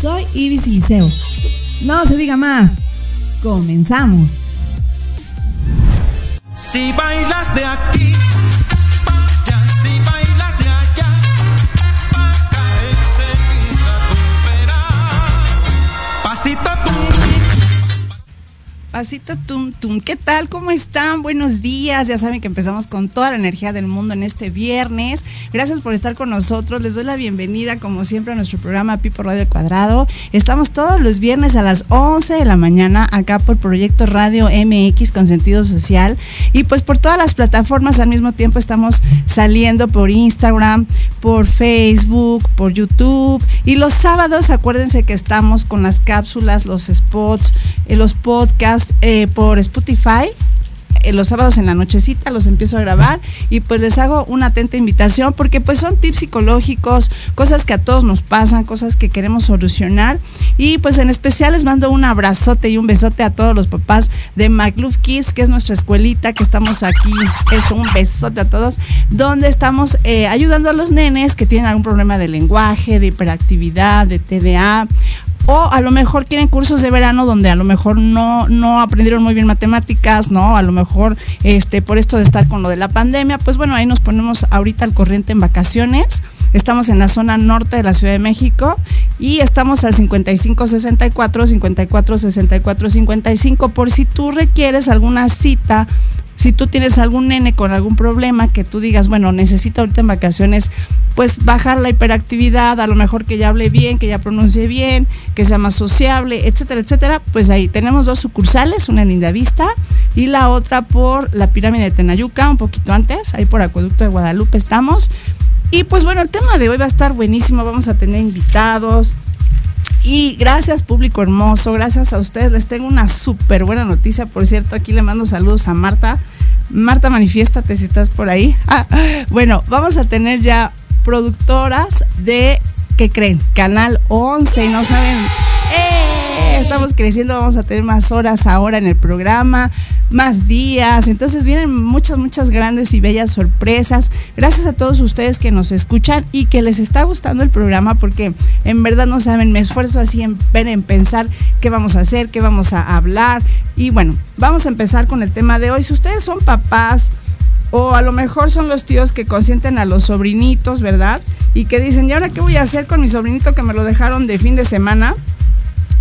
Soy Ibis Liceo. No se diga más. Comenzamos. Si bailas de aquí, Pasito tum tum. ¿Qué tal? ¿Cómo están? Buenos días. Ya saben que empezamos con toda la energía del mundo en este viernes. Gracias por estar con nosotros. Les doy la bienvenida, como siempre, a nuestro programa Pipo Radio Cuadrado. Estamos todos los viernes a las 11 de la mañana acá por Proyecto Radio MX con sentido social. Y pues por todas las plataformas al mismo tiempo estamos saliendo por Instagram, por Facebook, por YouTube. Y los sábados, acuérdense que estamos con las cápsulas, los spots, eh, los podcasts eh, por Spotify. Eh, los sábados en la nochecita los empiezo a grabar y pues les hago una atenta invitación porque pues son tips psicológicos, cosas que a todos nos pasan, cosas que queremos solucionar y pues en especial les mando un abrazote y un besote a todos los papás de McLuff Kids, que es nuestra escuelita que estamos aquí, es un besote a todos, donde estamos eh, ayudando a los nenes que tienen algún problema de lenguaje, de hiperactividad, de TDA o a lo mejor quieren cursos de verano donde a lo mejor no, no aprendieron muy bien matemáticas, ¿no? A lo mejor este, por esto de estar con lo de la pandemia, pues bueno, ahí nos ponemos ahorita al corriente en vacaciones. Estamos en la zona norte de la Ciudad de México y estamos al 5564 5464 55 por si tú requieres alguna cita si tú tienes algún nene con algún problema que tú digas, bueno, necesito ahorita en vacaciones, pues bajar la hiperactividad, a lo mejor que ya hable bien, que ya pronuncie bien, que sea más sociable, etcétera, etcétera, pues ahí tenemos dos sucursales, una en Lindavista y la otra por la pirámide de Tenayuca, un poquito antes, ahí por Acueducto de Guadalupe estamos. Y pues bueno, el tema de hoy va a estar buenísimo, vamos a tener invitados, y gracias público hermoso, gracias a ustedes. Les tengo una súper buena noticia, por cierto, aquí le mando saludos a Marta. Marta, manifiéstate si estás por ahí. Ah, bueno, vamos a tener ya productoras de, ¿qué creen? Canal 11 y no saben... ¡eh! Estamos creciendo, vamos a tener más horas ahora en el programa, más días. Entonces vienen muchas, muchas grandes y bellas sorpresas. Gracias a todos ustedes que nos escuchan y que les está gustando el programa porque en verdad no saben, me esfuerzo así en pensar qué vamos a hacer, qué vamos a hablar. Y bueno, vamos a empezar con el tema de hoy. Si ustedes son papás, o a lo mejor son los tíos que consienten a los sobrinitos, ¿verdad? Y que dicen, ¿y ahora qué voy a hacer con mi sobrinito que me lo dejaron de fin de semana?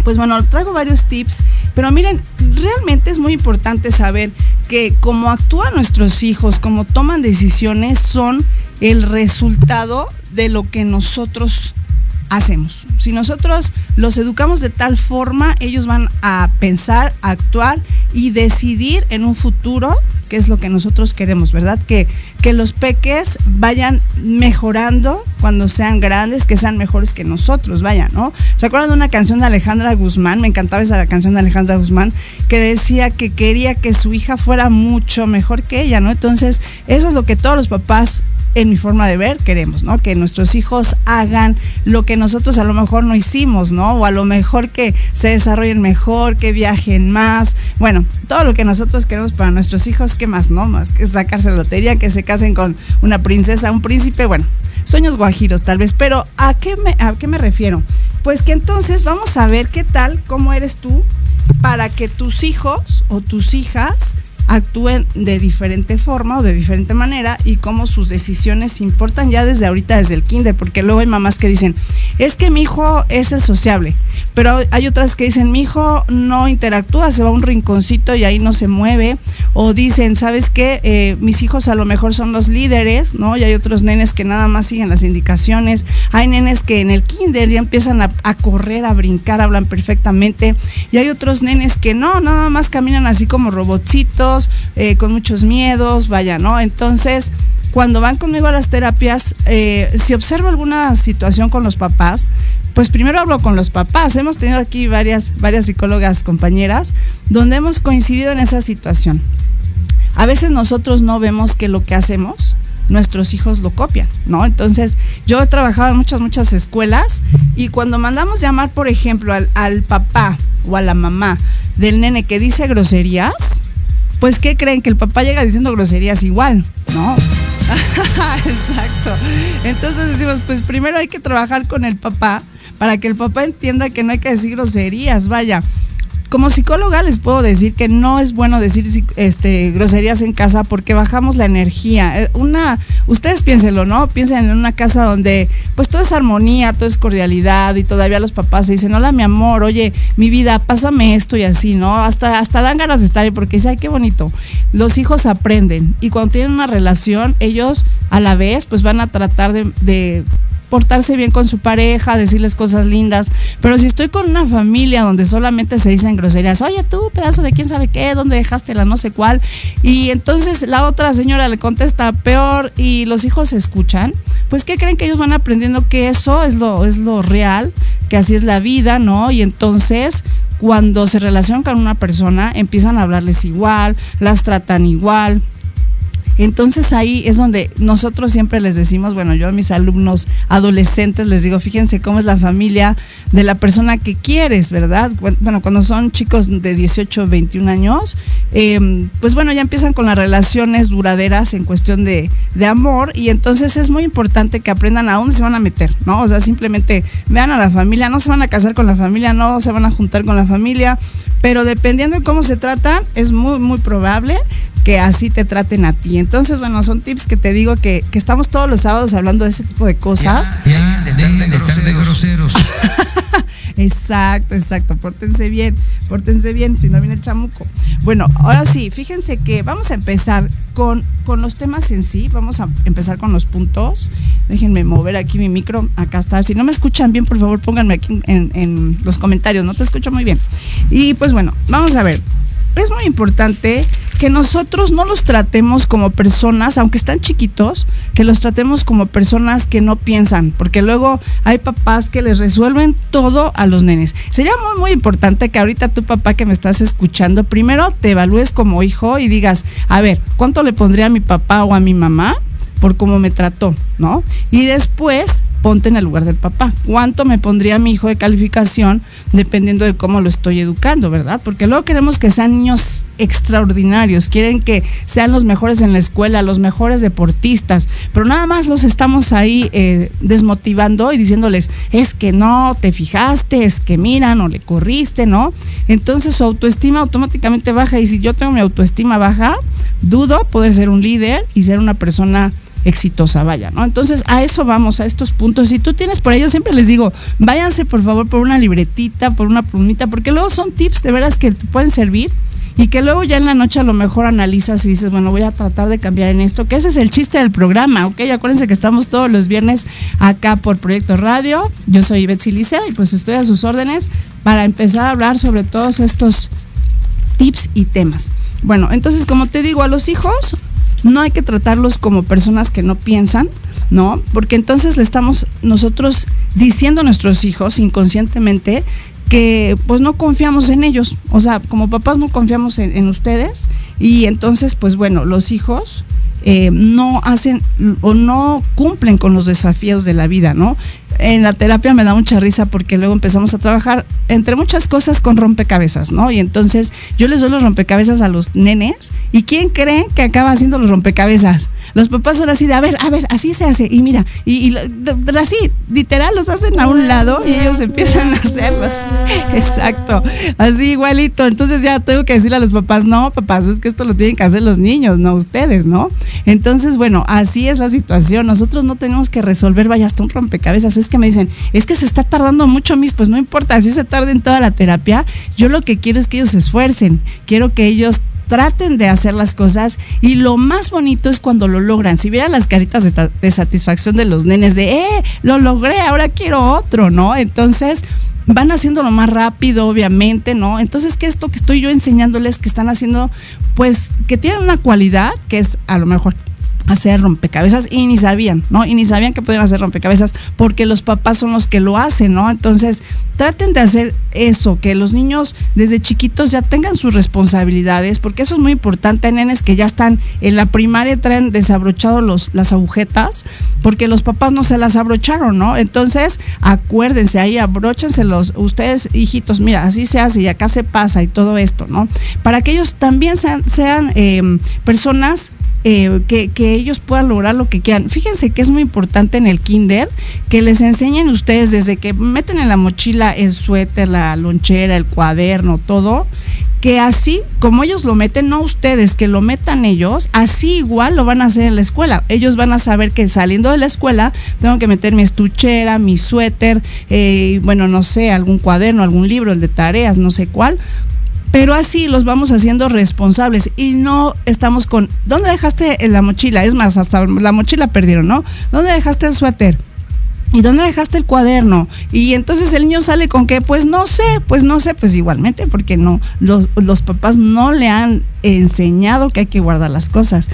Pues bueno, traigo varios tips, pero miren, realmente es muy importante saber que como actúan nuestros hijos, como toman decisiones, son el resultado de lo que nosotros hacemos. Si nosotros los educamos de tal forma, ellos van a pensar, actuar y decidir en un futuro qué es lo que nosotros queremos, ¿verdad? Que, que los peques vayan mejorando cuando sean grandes, que sean mejores que nosotros, vayan, ¿no? ¿Se acuerdan de una canción de Alejandra Guzmán? Me encantaba esa canción de Alejandra Guzmán, que decía que quería que su hija fuera mucho mejor que ella, ¿no? Entonces, eso es lo que todos los papás en mi forma de ver, queremos, ¿no? Que nuestros hijos hagan lo que nosotros a lo mejor no hicimos, ¿no? O a lo mejor que se desarrollen mejor, que viajen más. Bueno, todo lo que nosotros queremos para nuestros hijos, ¿qué más, no? Más que sacarse la lotería, que se casen con una princesa, un príncipe, bueno, sueños guajiros tal vez. Pero ¿a qué me, a qué me refiero? Pues que entonces vamos a ver qué tal, cómo eres tú, para que tus hijos o tus hijas actúen de diferente forma o de diferente manera y cómo sus decisiones importan ya desde ahorita, desde el kinder, porque luego hay mamás que dicen, es que mi hijo es el sociable, pero hay otras que dicen, mi hijo no interactúa, se va a un rinconcito y ahí no se mueve, o dicen, ¿sabes qué? Eh, mis hijos a lo mejor son los líderes, ¿no? Y hay otros nenes que nada más siguen las indicaciones, hay nenes que en el kinder ya empiezan a, a correr, a brincar, hablan perfectamente, y hay otros nenes que no, nada más caminan así como eh, con muchos miedos, vaya, ¿no? Entonces, cuando van conmigo a las terapias, eh, si observo alguna situación con los papás, pues primero hablo con los papás. Hemos tenido aquí varias, varias psicólogas compañeras donde hemos coincidido en esa situación. A veces nosotros no vemos que lo que hacemos, nuestros hijos lo copian, ¿no? Entonces, yo he trabajado en muchas, muchas escuelas y cuando mandamos llamar, por ejemplo, al, al papá o a la mamá del nene que dice groserías, pues ¿qué creen? Que el papá llega diciendo groserías igual, ¿no? Exacto. Entonces decimos, pues primero hay que trabajar con el papá para que el papá entienda que no hay que decir groserías, vaya. Como psicóloga les puedo decir que no es bueno decir este, groserías en casa porque bajamos la energía. Eh, Una, ustedes piénsenlo, ¿no? Piensen en una casa donde pues todo es armonía, todo es cordialidad y todavía los papás se dicen, hola mi amor, oye, mi vida, pásame esto y así, ¿no? Hasta, hasta dan ganas de estar ahí porque dicen, ay, qué bonito. Los hijos aprenden y cuando tienen una relación, ellos a la vez pues van a tratar de portarse bien con su pareja, decirles cosas lindas. Pero si estoy con una familia donde solamente se dicen groserías, oye tú, pedazo de quién sabe qué, dónde dejaste la no sé cuál, y entonces la otra señora le contesta peor y los hijos escuchan, pues ¿qué creen que ellos van aprendiendo que eso es lo, es lo real, que así es la vida, ¿no? Y entonces cuando se relacionan con una persona, empiezan a hablarles igual, las tratan igual, entonces ahí es donde nosotros siempre les decimos, bueno, yo a mis alumnos adolescentes les digo, fíjense cómo es la familia de la persona que quieres, ¿verdad? Bueno, cuando son chicos de 18, 21 años, eh, pues bueno, ya empiezan con las relaciones duraderas en cuestión de, de, amor y entonces es muy importante que aprendan a dónde se van a meter, ¿no? O sea, simplemente vean a la familia, no se van a casar con la familia, no se van a juntar con la familia, pero dependiendo de cómo se tratan, es muy, muy probable que así te traten a ti. Entonces, bueno, son tips que te digo que, que estamos todos los sábados hablando de ese tipo de cosas. Ya, ya, dejen de estar de groseros. Exacto, exacto. Pórtense bien, pórtense bien, si no viene el chamuco. Bueno, ahora sí, fíjense que vamos a empezar con, con los temas en sí. Vamos a empezar con los puntos. Déjenme mover aquí mi micro. Acá está. Si no me escuchan bien, por favor, pónganme aquí en, en los comentarios. No te escucho muy bien. Y pues bueno, vamos a ver. Es muy importante que nosotros no los tratemos como personas, aunque están chiquitos, que los tratemos como personas que no piensan, porque luego hay papás que les resuelven todo a los nenes. Sería muy, muy importante que ahorita tu papá que me estás escuchando, primero te evalúes como hijo y digas, a ver, ¿cuánto le pondría a mi papá o a mi mamá? por cómo me trató, ¿no? Y después ponte en el lugar del papá. ¿Cuánto me pondría mi hijo de calificación dependiendo de cómo lo estoy educando, verdad? Porque luego queremos que sean niños extraordinarios, quieren que sean los mejores en la escuela, los mejores deportistas, pero nada más los estamos ahí eh, desmotivando y diciéndoles, es que no te fijaste, es que mira, no le corriste, ¿no? Entonces su autoestima automáticamente baja y si yo tengo mi autoestima baja, dudo poder ser un líder y ser una persona exitosa, vaya, ¿no? Entonces a eso vamos, a estos puntos. Si tú tienes por ello, siempre les digo, váyanse por favor por una libretita, por una plumita, porque luego son tips de veras que te pueden servir y que luego ya en la noche a lo mejor analizas y dices, bueno, voy a tratar de cambiar en esto, que ese es el chiste del programa, ¿ok? Acuérdense que estamos todos los viernes acá por Proyecto Radio. Yo soy Betsy Licea y pues estoy a sus órdenes para empezar a hablar sobre todos estos tips y temas. Bueno, entonces como te digo, a los hijos no hay que tratarlos como personas que no piensan, ¿no? Porque entonces le estamos nosotros diciendo a nuestros hijos inconscientemente que pues no confiamos en ellos, o sea, como papás no confiamos en, ustedes y entonces pues bueno, los hijos eh, no hacen o no cumplen con los desafíos de la vida, ¿no? En la terapia me da mucha risa porque luego empezamos a trabajar entre muchas cosas con rompecabezas, ¿no? Y entonces yo les doy los rompecabezas a los nenes y ¿quién creen que acaba haciendo los rompecabezas? Los papás son así de, a ver, a ver, así se hace. Y mira, y, y así, literal, los hacen a un lado y ellos empiezan a hacerlos. Exacto, así igualito. Entonces ya tengo que decirle a los papás, no, papás, es que esto lo tienen que hacer los niños, no ustedes, ¿no? Entonces, bueno, así es la situación. Nosotros no tenemos que resolver, vaya, hasta un rompecabezas. Es que me dicen, es que se está tardando mucho, mis, pues no importa, así se tarda en toda la terapia. Yo lo que quiero es que ellos se esfuercen, quiero que ellos traten de hacer las cosas y lo más bonito es cuando lo logran. Si vieran las caritas de, satisfacción de los nenes de, eh, lo logré, ahora quiero otro, ¿no? Entonces van haciéndolo más rápido, obviamente, ¿no? Entonces, ¿qué es esto que estoy yo enseñándoles que están haciendo? Pues que tienen una cualidad que es a lo mejor hacer rompecabezas y ni sabían, ¿no? Y ni sabían que podían hacer rompecabezas porque los papás son los que lo hacen, ¿no? Entonces, traten de hacer eso, que los niños desde chiquitos ya tengan sus responsabilidades, porque eso es muy importante, nenes que ya están en la primaria traen desabrochados los, las agujetas, porque los papás no se las abrocharon, ¿no? Entonces, acuérdense, ahí abróchenselos, ustedes, hijitos, mira, así se hace y acá se pasa y todo esto, ¿no? Para que ellos también sean, sean eh, personas eh, que, ellos puedan lograr lo que quieran. Fíjense que es muy importante en el kinder que les enseñen ustedes desde que meten en la mochila el suéter, la lonchera, el cuaderno, todo, que así como ellos lo meten, no ustedes, que lo metan ellos, así igual lo van a hacer en la escuela. Ellos van a saber que saliendo de la escuela tengo que meter mi estuchera, mi suéter, eh, bueno, no sé, algún cuaderno, algún libro, el de tareas, no sé cuál, pero así los vamos haciendo responsables y no estamos con, ¿dónde dejaste la mochila? Es más, hasta la mochila perdieron, ¿no? ¿Dónde dejaste el suéter? ¿Y dónde dejaste el cuaderno? Y entonces el niño sale con que, pues no sé, pues no sé, pues igualmente, porque no, los, los papás no le han enseñado que hay que guardar las cosas.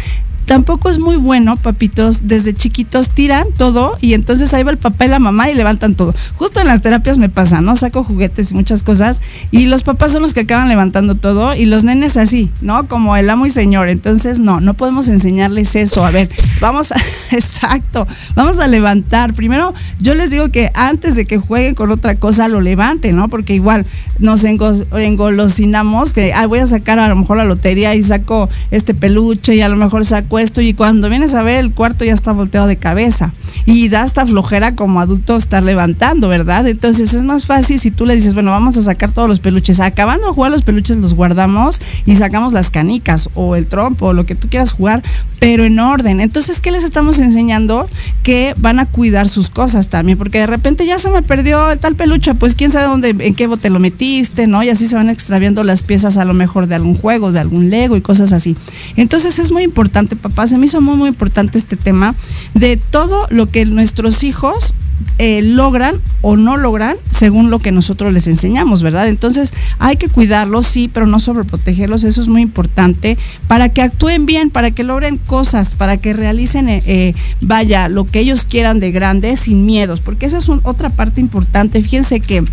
Tampoco es muy bueno, papitos, desde chiquitos tiran todo y entonces ahí va el papá y la mamá y levantan todo. Justo en las terapias me pasa, ¿no? Saco juguetes y muchas cosas y los papás son los que acaban levantando todo y los nenes así, ¿no? Como el amo y señor. Entonces, no, no podemos enseñarles eso. A ver, vamos a, exacto, vamos a levantar. Primero, yo les digo que antes de que jueguen con otra cosa, lo levanten, ¿no? Porque igual nos engolosinamos que, ay, voy a sacar a lo mejor la lotería y saco este peluche y a lo mejor saco y cuando vienes a ver el cuarto ya está volteado de cabeza y da esta flojera como adulto estar levantando, ¿verdad? Entonces es más fácil si tú le dices, bueno, vamos a sacar todos los peluches, acabando de jugar los peluches los guardamos y sacamos las canicas o el trompo o lo que tú quieras jugar, pero en orden. Entonces, ¿qué les estamos enseñando? Que van a cuidar sus cosas también, porque de repente ya se me perdió tal peluche, pues quién sabe dónde, en qué bote lo metiste, ¿no? Y así se van extraviando las piezas a lo mejor de algún juego, de algún Lego y cosas así. Entonces es muy importante, papá, se me hizo muy, muy importante este tema de todo lo que nuestros hijos eh, logran o no logran según lo que nosotros les enseñamos, ¿verdad? Entonces hay que cuidarlos, sí, pero no sobreprotegerlos, eso es muy importante para que actúen bien, para que logren cosas, para que realicen, eh, eh, vaya, lo que ellos quieran de grande sin miedos, porque esa es otra parte importante. Fíjense que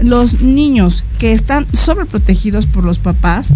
los niños que están sobreprotegidos por los papás,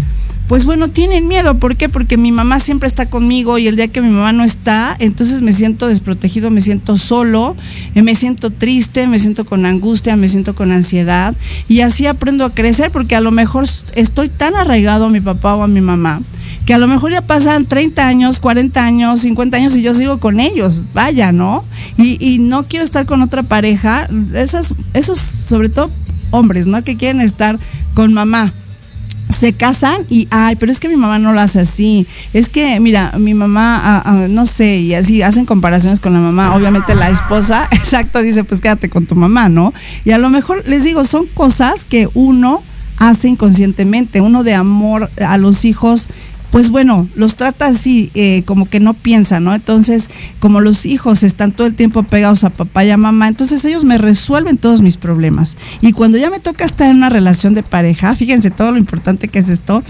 pues bueno, tienen miedo. ¿Por qué? Porque mi mamá siempre está conmigo y el día que mi mamá no está, entonces me siento desprotegido, me siento solo, eh, me siento triste, me siento con angustia, me siento con ansiedad. Y así aprendo a crecer porque a lo mejor estoy tan arraigado a mi papá o a mi mamá que a lo mejor ya pasan 30 años, 40 años, 50 años y yo sigo con ellos, vaya, ¿no? Y, y no quiero estar con otra pareja, esas, esos sobre todo hombres, ¿no? Que quieren estar con mamá se casan y, ay, pero es que mi mamá no lo hace así. Es que, mira, mi mamá, ah, ah, no sé, y así hacen comparaciones con la mamá. Obviamente la esposa, exacto, dice, pues quédate con tu mamá, ¿no? Y a lo mejor, les digo, son cosas que uno hace inconscientemente, uno de amor a los hijos pues bueno, los trata así, eh, como que no piensa, ¿no? Entonces, como los hijos están todo el tiempo pegados a papá y a mamá, entonces ellos me resuelven todos mis problemas. Y cuando ya me toca estar en una relación de pareja, fíjense todo lo importante que es esto,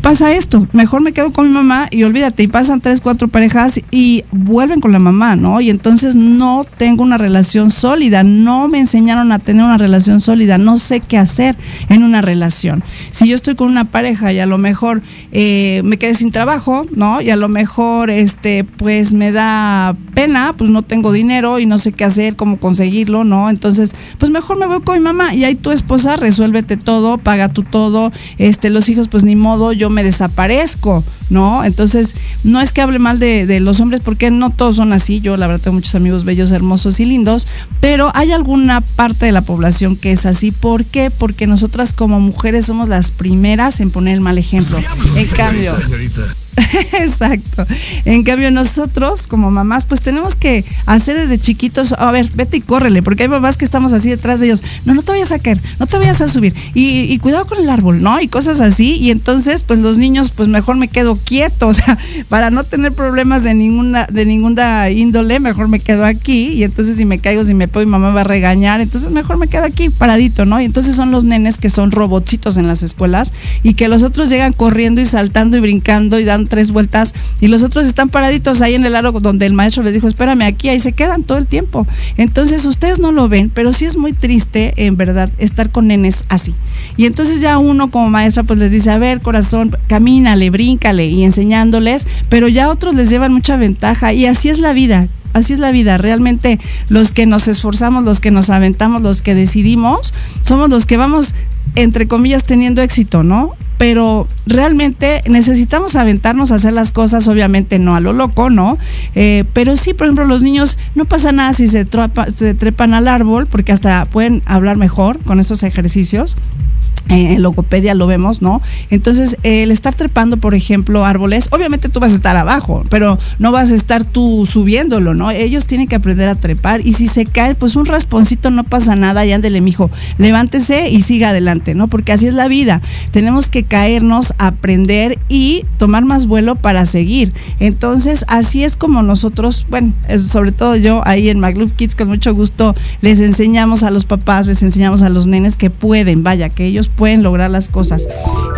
pasa esto, mejor me quedo con mi mamá y olvídate, y pasan tres, cuatro parejas y vuelven con la mamá, ¿no? Y entonces no tengo una relación sólida, no me enseñaron a tener una relación sólida, no sé qué hacer en una relación. Si yo estoy con una pareja y a lo mejor eh, me quedé sin trabajo, ¿no? Y a lo mejor, este, pues me da pena, pues no tengo dinero y no sé qué hacer, cómo conseguirlo, ¿no? Entonces, pues mejor me voy con mi mamá y ahí tu esposa resuélvete todo, paga tú todo, este, los hijos, pues ni modo, yo yo me desaparezco, ¿no? Entonces, no es que hable mal de, de los hombres, porque no todos son así. Yo, la verdad, tengo muchos amigos bellos, hermosos y lindos, pero hay alguna parte de la población que es así. ¿Por qué? Porque nosotras como mujeres somos las primeras en poner el mal ejemplo. En cambio, Exacto. En cambio, nosotros como mamás, pues tenemos que hacer desde chiquitos, a ver, vete y córrele, porque hay mamás que estamos así detrás de ellos. No, no te vayas a caer, no te vayas a subir. Y, cuidado con el árbol, ¿no? Y cosas así. Y entonces, pues los niños, pues mejor me quedo quieto, o sea, para no tener problemas de ninguna, de ninguna índole, mejor me quedo aquí. Y entonces si me caigo, si me puedo, mi mamá va a regañar. Entonces mejor me quedo aquí, paradito, ¿no? Y entonces son los nenes que son robotcitos en las escuelas y que los otros llegan corriendo y saltando y brincando y dan tres vueltas y los otros están paraditos ahí en el aro donde el maestro les dijo, espérame aquí, ahí se quedan todo el tiempo. Entonces ustedes no lo ven, pero sí es muy triste, en verdad, estar con nenes así. Y entonces ya uno como maestra pues les dice, a ver, corazón, camínale, bríncale y enseñándoles, pero ya otros les llevan mucha ventaja y así es la vida así es la vida. Realmente los que nos esforzamos, los que nos aventamos, los que decidimos, somos los que vamos, entre comillas, teniendo éxito, ¿no? Pero realmente necesitamos aventarnos a hacer las cosas, obviamente no a lo loco, ¿no? Eh, pero sí, por ejemplo, los niños, no pasa nada si se, se trepan al árbol, porque hasta pueden hablar mejor con estos ejercicios. Eh, en logopedia lo vemos, ¿no? Entonces, el estar trepando, por ejemplo, árboles, obviamente tú vas a estar abajo, pero no vas a estar tú subiéndolo, ¿no? Ellos tienen que aprender a trepar y si se cae, pues un rasponcito no pasa nada, y ándele, mijo, levántese y siga adelante, ¿no? Porque así es la vida. Tenemos que caernos, aprender y tomar más vuelo para seguir. Entonces, así es como nosotros, bueno, sobre todo yo ahí en McLuff Kids, con mucho gusto les enseñamos a los papás, les enseñamos a los nenes que pueden, vaya, que ellos pueden lograr las cosas.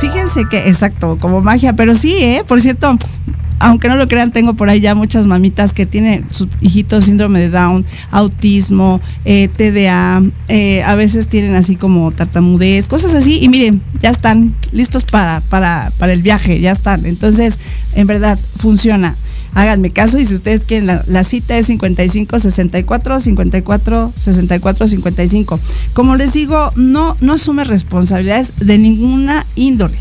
Fíjense que, exacto, como magia, pero sí, ¿eh? Por cierto, aunque no lo crean, tengo por ahí ya muchas mamitas que tienen sus hijitos síndrome de Down, autismo, eh, TDA, eh, a veces tienen así como tartamudez, cosas así, y miren, ya están listos para, para, para el viaje, ya están. Entonces, en verdad, funciona. Háganme caso y si ustedes quieren, la, cita es 55 64 54 64 55. Como les digo, no, no asume responsabilidades de ninguna índole.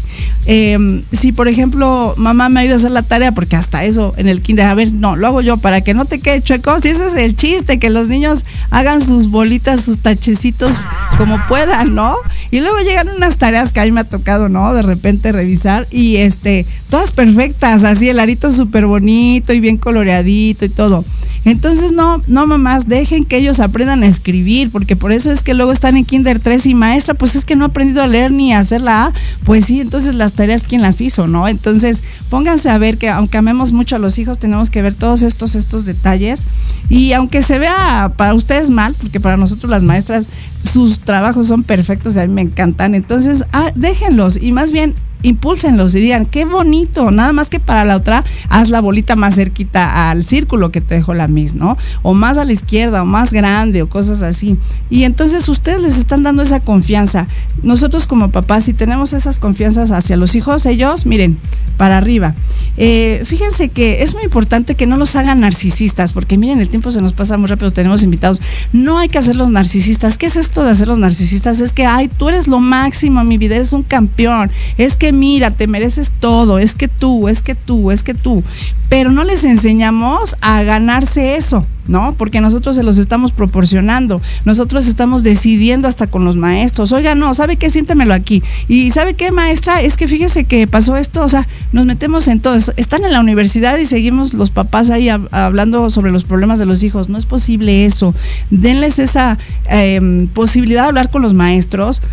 Eh, si, por ejemplo, mamá me ayuda a hacer la tarea, porque hasta eso en el kinder, a ver, no, lo hago yo para que no te quede chueco. Si ese es el chiste, que los niños hagan sus bolitas, sus tachecitos como puedan, ¿no? Y luego llegan unas tareas que a mí me ha tocado, ¿no? De repente revisar y este, todas perfectas, así el arito súper bonito y bien coloreadito y todo. Entonces, no, no mamás, dejen que ellos aprendan a escribir, porque por eso es que luego están en Kinder 3 y maestra, pues es que no ha aprendido a leer ni a hacer la A. Pues sí, entonces las tareas, ¿quién las hizo, no? Entonces, pónganse a ver que aunque amemos mucho a los hijos, tenemos que ver todos estos, estos detalles. Y aunque se vea para ustedes mal, porque para nosotros las maestras, sus trabajos son perfectos y a mí me encantan. Entonces, ah, déjenlos y más bien impúlsenlos y digan, qué bonito, nada más que para la otra, haz la bolita más cerquita al círculo que te dejó la Miss, ¿no? O más a la izquierda, o más grande, o cosas así. Y entonces ustedes les están dando esa confianza. Nosotros como papás, si tenemos esas confianzas hacia los hijos, ellos, miren, para arriba. Eh, fíjense que es muy importante que no los hagan narcisistas, porque miren, el tiempo se nos pasa muy rápido, tenemos invitados. No hay que hacerlos narcisistas. ¿Qué es esto de hacerlos narcisistas? Es que, ay, tú eres lo máximo, mi vida, eres un campeón. Es que mira, te mereces todo, es que tú, es que tú, es que tú. Pero no les enseñamos a ganarse eso. ¿no? Porque nosotros se los estamos proporcionando, nosotros estamos decidiendo hasta con los maestros, oiga, no, ¿sabe qué? Siéntemelo aquí. Y ¿sabe qué, maestra? Es que fíjese que pasó esto, o sea, nos metemos en todo, están en la universidad y seguimos los papás ahí hab- hablando sobre los problemas de los hijos, no es posible eso, denles esa eh, posibilidad de hablar con los maestros,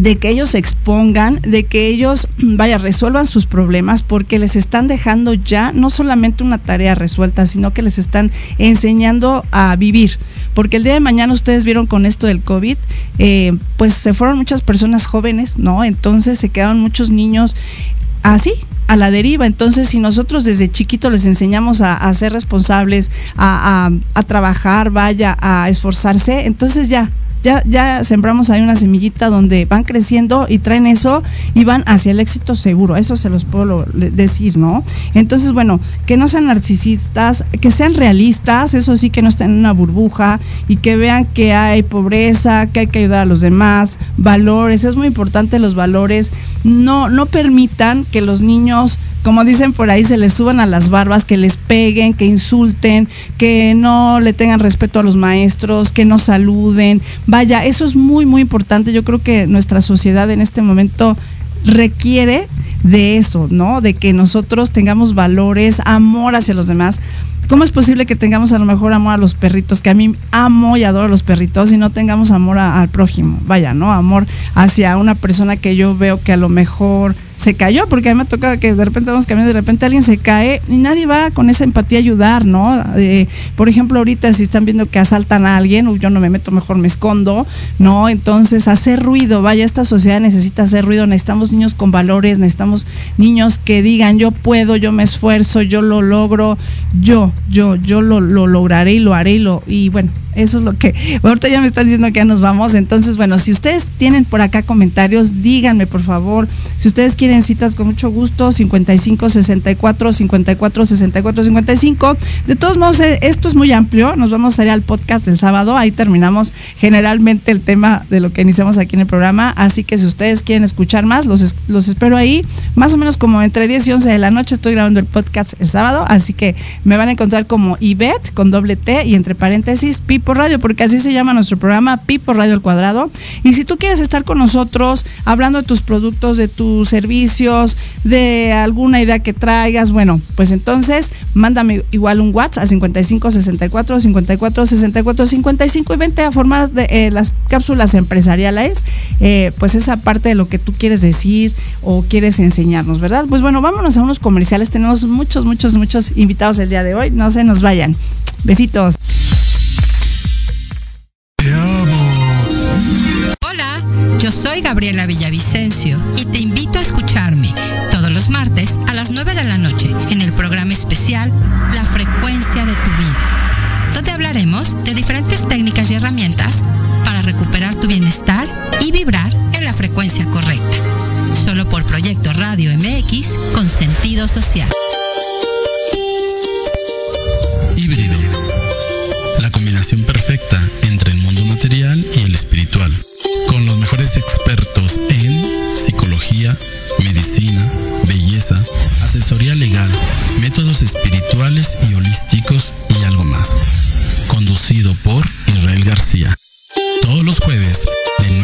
de que ellos se expongan, de que ellos, vaya, resuelvan sus problemas, porque les están dejando ya no solamente una tarea resuelta, sino que les están enseñando a vivir. Porque el día de mañana ustedes vieron con esto del COVID, eh, pues se fueron muchas personas jóvenes, ¿no? Entonces se quedaron muchos niños así, a la deriva. Entonces, si nosotros desde chiquito les enseñamos a, ser responsables, a trabajar, vaya, a esforzarse, entonces ya, ya, ya sembramos ahí una semillita donde van creciendo y traen eso y van hacia el éxito seguro, eso se los puedo decir, ¿no? Entonces, bueno, que no sean narcisistas, que sean realistas, eso sí, que no estén en una burbuja y que vean que hay pobreza, que hay que ayudar a los demás, valores, es muy importante los valores, no, no permitan que los niños como dicen por ahí, se les suban a las barbas, que les peguen, que insulten, que no le tengan respeto a los maestros, que no saluden. Vaya, eso es muy, muy importante. Yo creo que nuestra sociedad en este momento requiere de eso, ¿no? De que nosotros tengamos valores, amor hacia los demás. ¿Cómo es posible que tengamos a lo mejor amor a los perritos? Que a mí amo y adoro a los perritos y no tengamos amor al prójimo. Vaya, ¿no? Amor hacia una persona que yo veo que a lo mejor se cayó, porque a mí me toca que de repente vamos caminando y de repente alguien se cae y nadie va con esa empatía a ayudar, ¿no? Eh, por ejemplo, ahorita si están viendo que asaltan a alguien, yo no me meto, mejor me escondo, ¿no? Entonces, hacer ruido, vaya, esta sociedad necesita hacer ruido, necesitamos niños con valores, necesitamos niños que digan, yo puedo, yo me esfuerzo, yo lo logro, yo, yo, yo lo, lo lograré y lo haré y lo, y bueno, eso es lo que, ahorita ya me están diciendo que ya nos vamos, entonces, bueno, si ustedes tienen por acá comentarios, díganme, por favor, si ustedes quieren citas con mucho gusto, 55 64 54 64 55. De todos modos, eh, esto es muy amplio. Nos vamos a ir al podcast del sábado. Ahí terminamos generalmente el tema de lo que iniciamos aquí en el programa. Así que si ustedes quieren escuchar más, los, los espero ahí. Más o menos como entre 10 y 11 de la noche estoy grabando el podcast el sábado. Así que me van a encontrar como Ivette con doble T y entre paréntesis Pipo Radio, porque así se llama nuestro programa, Pipo Radio al Cuadrado. Y si tú quieres estar con nosotros hablando de tus productos, de tus servicios, de alguna idea que traigas, bueno, pues entonces mándame igual un WhatsApp a 55 64 54 64 55 y vente a formar eh, las cápsulas empresariales, eh, pues esa parte de lo que tú quieres decir o quieres enseñarnos, ¿verdad? Pues bueno, vámonos a unos comerciales. Tenemos muchos, muchos, muchos invitados el día de hoy. No se nos vayan. Besitos. Hola, yo soy Gabriela Villavicencio y te invito a escucharme todos los martes a las 9 de la noche en el programa especial La frecuencia de tu vida, donde hablaremos de diferentes técnicas y herramientas para recuperar tu bienestar y vibrar en la frecuencia correcta. Solo por Proyecto Radio MX con sentido social. Híbrido. La combinación perfecta entre el mundo material Con los mejores expertos en psicología, medicina, belleza, asesoría legal, métodos espirituales y holísticos y algo más. Conducido por Israel García. Todos los jueves de 9 a 10 de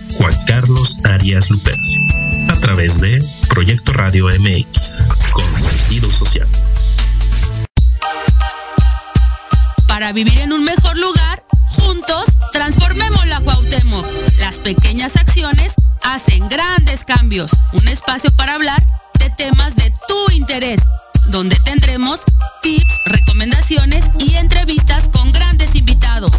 Juan Carlos Arias Lupercio. A través de Proyecto Radio MX con sentido social. Para vivir en un mejor lugar, juntos transformemos la Cuauhtémoc. Las pequeñas acciones hacen grandes cambios. Un espacio para hablar de temas de tu interés, donde tendremos tips, recomendaciones y entrevistas con grandes invitados.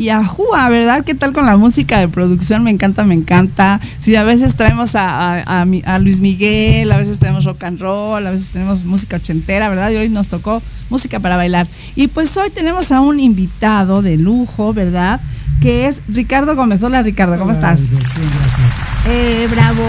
Y ajúa, ¿verdad? ¿Qué tal con la música de producción? Me encanta, me encanta. Sí, a veces traemos a, a- a mi- a Luis Miguel, a veces tenemos rock and roll, a veces tenemos música ochentera, ¿verdad? Y hoy nos tocó música para bailar. Y pues hoy tenemos a un invitado de lujo, ¿verdad? Que es Ricardo Gómez. Hola Ricardo, ¿cómo estás? Eh, bravo.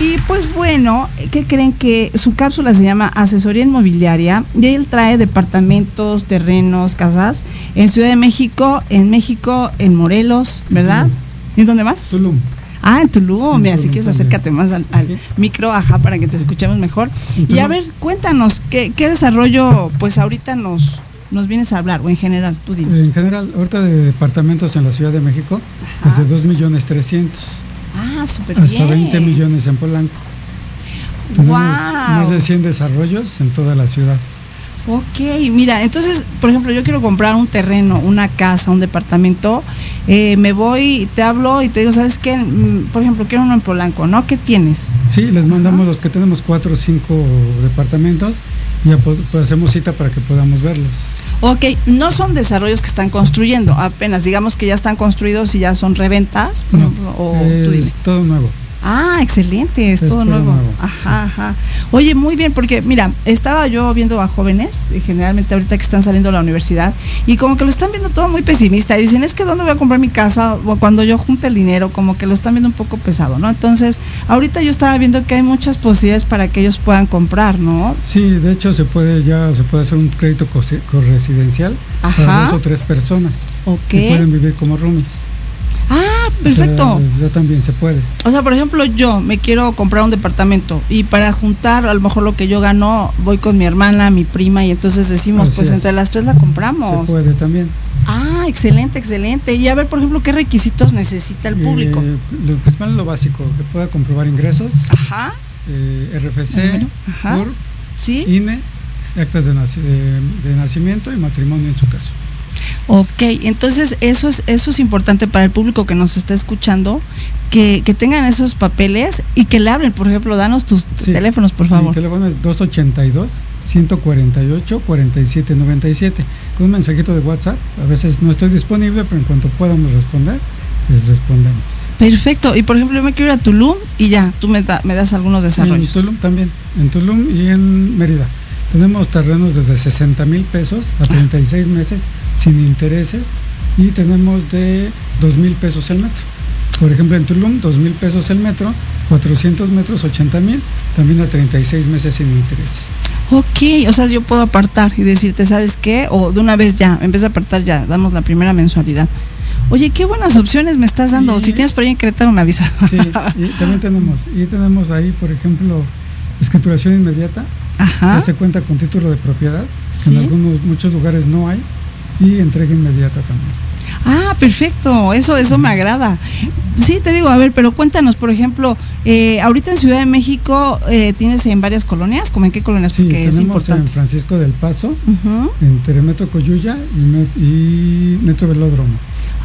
Y pues bueno, ¿qué creen que su cápsula se llama Asesoría Inmobiliaria? Y él trae departamentos, terrenos, casas en Ciudad de México, en México, en Morelos, ¿verdad? ¿Y dónde más? Tulum. Ah, en Tulum, En mira, si quieres acércate más al, al micro, ajá, para que te escuchemos mejor. En Y a ver, cuéntanos, ¿qué, qué desarrollo, pues ahorita nos, nos vienes a hablar, o en general, tú dime. En general, ahorita de departamentos en la Ciudad de México, desde 2 millones 300 Ah, súper hasta bien. 20 millones en Polanco. Tenemos Guau. más de 100 desarrollos en toda la ciudad. Ok, mira, entonces, por ejemplo, yo quiero comprar un terreno, una casa, un departamento, eh, me voy, te hablo y te digo, ¿sabes qué? Mm, Por ejemplo, quiero uno en Polanco, ¿no? ¿Qué tienes? Sí, les mandamos los que tenemos 4 o 5 departamentos y pues hacemos cita para que podamos verlos. Ok, no son desarrollos que están construyendo, apenas digamos que ya están construidos y ya son reventas, No, o tú dime. todo nuevo. Ah, excelente, es, Es todo nuevo. nuevo, Ajá, ajá. Oye, muy bien, porque mira, estaba yo viendo a jóvenes, eh, generalmente ahorita que están saliendo de la universidad, y como que lo están viendo todo muy pesimista. Y dicen, es que ¿dónde voy a comprar mi casa? O cuando yo junte el dinero, como que lo están viendo un poco pesado, ¿no? Entonces, ahorita yo estaba viendo que hay muchas posibilidades para que ellos puedan comprar, ¿no? Sí, de hecho se puede ya se puede hacer un crédito corresidencial para Ajá. dos o tres personas Ok. que pueden vivir como roomies. Ah, perfecto. ya también se puede. O sea, por ejemplo, yo me quiero comprar un departamento y para juntar a lo mejor lo que yo gano, voy con mi hermana, mi prima y entonces decimos, Así pues es. entre las tres la compramos. Se puede también. Ah, excelente, excelente. Y a ver, por ejemplo, ¿qué requisitos necesita el público? Eh, lo principal es lo básico, que pueda comprobar ingresos, Ajá, eh, RFC, ajá. Sí. INE, actas de- de nacimiento y matrimonio en su caso. Ok, entonces eso es, eso es importante para el público que nos está escuchando, que, que tengan esos papeles y que le hablen, por ejemplo, danos tus Sí. teléfonos, por Mi favor. teléfono es 282 148 4797. Con un mensajito de WhatsApp, a veces no estoy disponible, pero en cuanto podamos responder, les respondemos. Perfecto, y por ejemplo, yo me quiero ir a Tulum y ya, tú me, da- me das algunos En desarrollos. Tulum también, en Tulum y en Mérida. Tenemos terrenos desde 60 mil pesos a 36 meses sin intereses y tenemos de 2 mil pesos el metro. Por ejemplo, en Tulum, 2 mil pesos el metro, 400 metros, 80 mil, también a 36 meses sin intereses. Ok, o sea, yo puedo apartar y decirte, ¿sabes qué? O de una vez ya, empieza a apartar ya, damos la primera mensualidad. Oye, qué buenas opciones me estás dando. Y- Si tienes por ahí en Querétaro, me avisas. Sí, y también tenemos, y tenemos ahí, por ejemplo, escrituración inmediata, Ajá. ya se cuenta con título de propiedad, Sí. en algunos, muchos lugares no hay, y entrega inmediata también. Ah, perfecto, eso, eso me agrada. Sí, te digo, a ver, pero cuéntanos, por ejemplo, eh, ahorita en Ciudad de México eh, tienes en varias colonias, ¿como en qué colonias? Sí, Porque es tenemos en importante. Francisco del Paso, en Telemetro Coyuya y, me- y Metro Velódromo.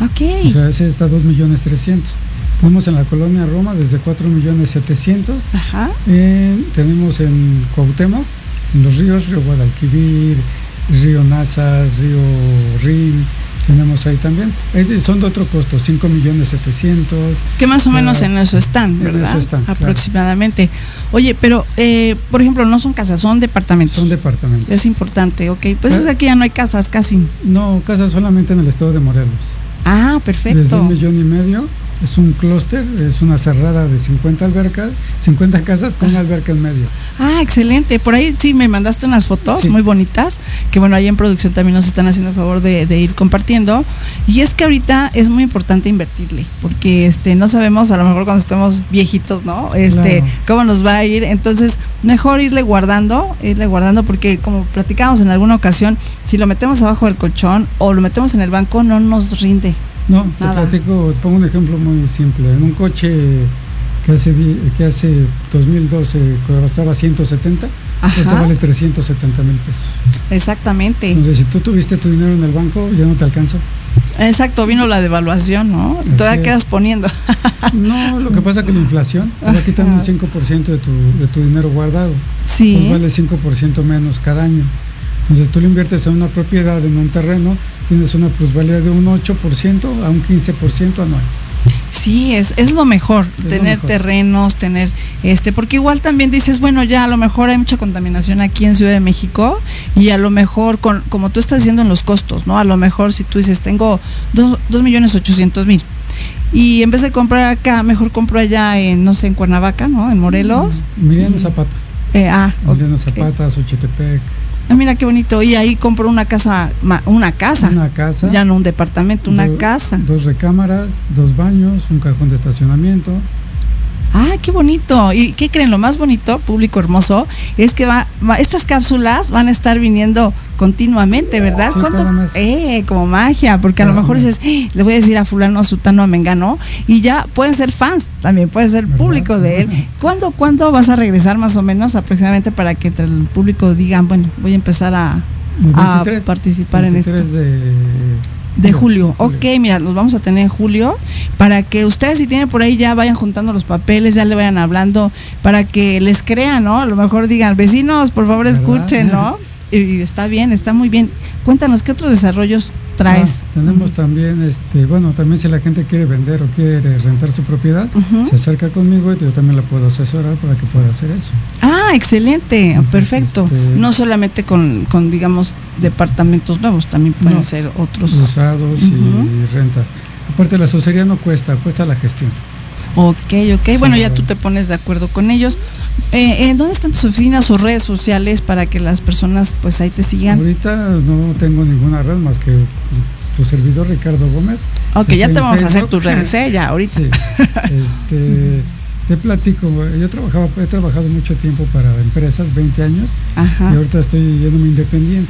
Ok, O sea, ese está 2 millones 300. Tenemos en la colonia Roma desde 4 millones 700. ajá. En- tenemos en Cuauhtémoc, en los ríos, Río Guadalquivir, Río Nazas, Río Rin, tenemos ahí también. Eh, son de otro costo, 5 millones 700. Que más o menos en eso están, en ¿verdad? eso están, claro. Aproximadamente. Oye, pero, eh, por ejemplo, no son casas, son departamentos. Son departamentos. Es importante, ok. Pues es aquí ya no hay casas casi. No, casas solamente en el estado de Morelos. Ah, Desde perfecto. un millón y medio. Es un clúster, es una cerrada de 50 albercas, 50 casas con una alberca en medio. Ah, excelente. Por ahí sí me mandaste unas fotos Sí. muy bonitas, que bueno, ahí en producción también nos están haciendo el favor de, de ir compartiendo. Y es que ahorita es muy importante invertirle, porque este no sabemos a lo mejor cuando estemos viejitos, ¿no? Este, Claro. cómo nos va a ir. Entonces, mejor irle guardando, irle guardando, porque como platicamos en alguna ocasión, si lo metemos abajo del colchón o lo metemos en el banco, no nos rinde. No, te Nada. platico, te pongo un ejemplo muy simple. En un coche que hace, que hace 2012 costaba 170, ahorita Ajá. vale 370 mil pesos. Exactamente. Entonces, si tú tuviste tu dinero en el banco, ya no te alcanza. Exacto, vino la devaluación, ¿no? Así Todavía es. quedas poniendo. No, lo que pasa es que la inflación te va quitando un 5% de tu, de tu dinero guardado. Sí. Pues vale 5% menos cada año. Entonces tú lo inviertes en una propiedad, en un terreno, tienes una plusvalía de un 8% a un 15% anual. Sí, es, es lo mejor, tener mejor. terrenos, tener este, porque igual también dices, bueno, ya a lo mejor hay mucha contaminación aquí en Ciudad de México y a lo mejor, con, como tú estás diciendo en los costos, ¿no? A lo mejor si tú dices, tengo dos, dos millones ochocientos mil y en vez de comprar acá, mejor compro allá en, no sé, en Cuernavaca, ¿no? En Morelos. Miriano Zapata. Eh, ah, Miriano ok. Zapata, Xochitepec. Ah, mira qué bonito. Y ahí compro una casa, una casa. Una casa. Ya no un departamento, una do- casa. Dos recámaras, dos baños, un cajón de estacionamiento. Ah, qué bonito. ¿Y qué creen? Lo más bonito, público hermoso, es que va, va- estas cápsulas van a estar viniendo continuamente, ¿verdad? Eh, como magia, porque a lo mejor dices, "Eh, le voy a decir a fulano, a sutano, a mengano, y ya pueden ser fans, también pueden ser ¿Verdad? público de él. ¿Cuándo, ¿Cuándo vas a regresar más o menos aproximadamente para que entre el público digan, bueno, voy a empezar a, El a 23, participar en esto? 23 de, De julio. Ok, mira, los vamos a tener en julio para que ustedes si tienen por ahí ya vayan juntando los papeles, ya le vayan hablando para que les crean, ¿no? A lo mejor digan, vecinos, por favor escuchen, ¿no? Y, y está bien, está muy bien. Cuéntanos, ¿qué otros desarrollos traes? Ah, tenemos también, este, bueno, también si la gente quiere vender o quiere rentar su propiedad, se acerca conmigo y yo también la puedo asesorar para que pueda hacer eso. Ah, excelente, Entonces, perfecto. este- No solamente con, con, digamos, departamentos nuevos, también pueden No, ser otros. Usados y rentas. Aparte la asesoría no cuesta, cuesta la gestión. Ok, ok. Bueno, ya tú te pones de acuerdo con ellos. Eh, ¿en ¿Dónde están tus oficinas o redes sociales para que las personas pues ahí te sigan? Ahorita no tengo ninguna red más que tu servidor Ricardo Gómez. Ok, ya te vamos a hacer tus redes, ¿eh? Ya, ahorita. Sí. Este, te platico, yo trabajaba, he trabajado mucho tiempo para empresas, 20 años, Ajá. y ahorita estoy yéndome independiente.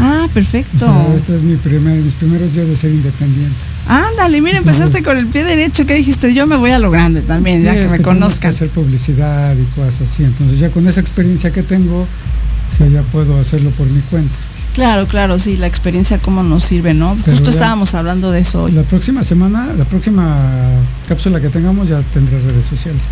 Ah, O perfecto. sea, este es mi primer, mis primeros días de ser independiente. Ándale, mira, empezaste con el pie derecho. ¿Qué dijiste? Yo me voy a lo grande también, ya que me conozcan. que hacer publicidad y cosas así. Entonces ya con esa experiencia que tengo, o sea, ya puedo hacerlo por mi cuenta. Claro, claro, sí, la experiencia cómo nos sirve, ¿no? Pero Justo ya- estábamos hablando de eso hoy. La próxima semana, la próxima cápsula que tengamos ya tendré redes sociales.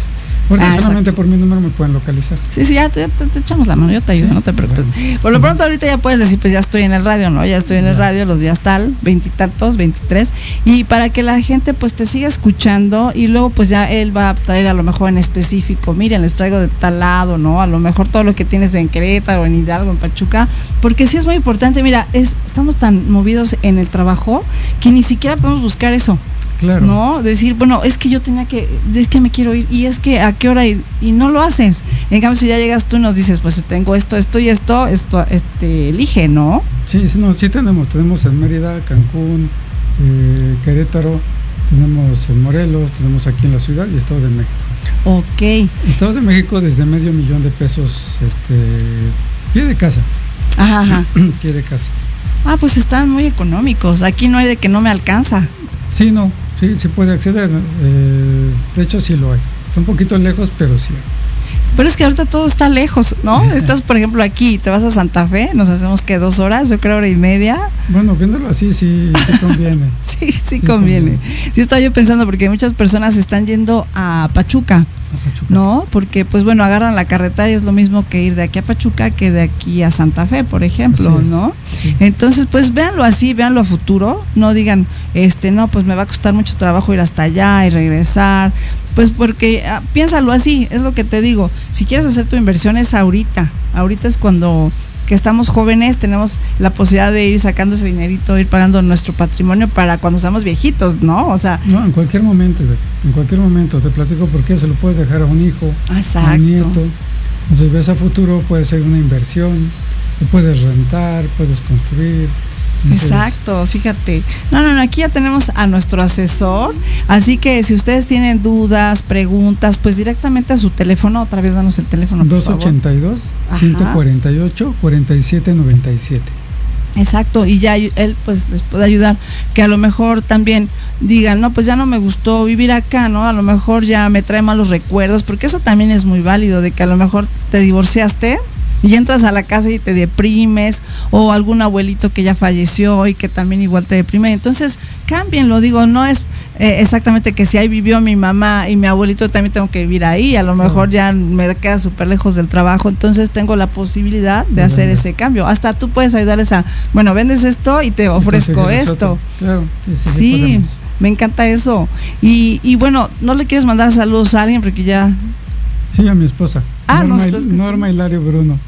Porque Ah, solamente exacto. por mi número me pueden localizar. Sí, sí, ya, te, te- te echamos la mano, yo te ayudo, Sí, no te preocupes. Por lo pronto ahorita ya puedes decir, pues ya estoy en el radio, ¿no? Ya estoy en el radio los días tal, veintitantos, veintitrés, y para que la gente pues te siga escuchando y luego pues ya él va a traer a lo mejor en específico, miren, les traigo de tal lado, ¿no? A lo mejor todo lo que tienes en Querétaro, en Hidalgo, en Pachuca, porque sí es muy importante, mira, es, estamos tan movidos en el trabajo que ni siquiera podemos buscar eso. Claro. ¿no? Decir, bueno, es que yo tenía que, es que me quiero ir, y es que a qué hora ir, y no lo haces. En cambio, si ya llegas tú y nos dices, pues tengo esto, esto y esto, esto, este, elige, ¿no? Sí, sí, no, sí tenemos. Tenemos en Mérida, Cancún, eh, Querétaro, tenemos en Morelos, tenemos aquí en la ciudad y Estado de México. Ok. Estado de México desde medio millón de pesos, este, pie de casa, Ajá, ajá. pie de casa. Ah, pues están muy económicos. Aquí no hay de que no me alcanza. Sí, no, sí, sí puede acceder. Eh, de hecho, sí lo hay. Está un poquito lejos, pero sí. Pero es que ahorita todo está lejos, ¿no? Estás, por ejemplo, aquí, te vas a Santa Fe, nos hacemos que dos horas, yo creo hora y media. Bueno, viéndolo así, sí, sí conviene. Sí, sí, Sí, conviene. conviene. Sí, estaba yo pensando, porque muchas personas están yendo a Pachuca. ¿No? Porque, pues bueno, agarran la carretera y es lo mismo que ir de aquí a Pachuca que de aquí a Santa Fe, por ejemplo, ¿no? sí. Entonces, pues véanlo así, véanlo a futuro, no digan, este, no, pues me va a costar mucho trabajo ir hasta allá y regresar, pues porque ah, piénsalo así, es lo que te digo, si quieres hacer tu inversión es ahorita, ahorita es cuando que estamos jóvenes tenemos la posibilidad de ir sacando ese dinerito, ir pagando nuestro patrimonio para cuando seamos viejitos, ¿no? O sea, No, en cualquier momento, en cualquier momento. Te platico por qué se lo puedes dejar a un hijo, a exacto. un nieto. Entonces, ves a futuro, puede ser una inversión, lo puedes rentar, puedes construir. Exacto, fíjate. No, no, no, aquí ya tenemos a nuestro asesor, así que si ustedes tienen dudas, preguntas, pues directamente a su teléfono, otra vez danos el teléfono, por favor. 282 Ajá. 148 4797. Exacto, y ya él pues les puede ayudar, que a lo mejor también digan, no, pues ya no me gustó vivir acá, ¿no? A lo mejor ya me trae malos recuerdos, porque eso también es muy válido, de que a lo mejor te divorciaste y entras a la casa y te deprimes, o algún abuelito que ya falleció y que también igual te deprime. Entonces, cámbienlo, digo, no es eh, exactamente que si ahí vivió mi mamá y mi abuelito también tengo que vivir ahí, a lo mejor ya me queda súper lejos del trabajo, entonces tengo la posibilidad de De hacer ese cambio. Hasta tú puedes ayudarles a, bueno, vendes esto y te ofrezco esto. Claro, sí, me encanta eso. Y, y bueno, ¿no le quieres mandar saludos a alguien? Porque ya... Sí, a mi esposa. Ah, Norma, escuchando. Norma Hilario Bruno.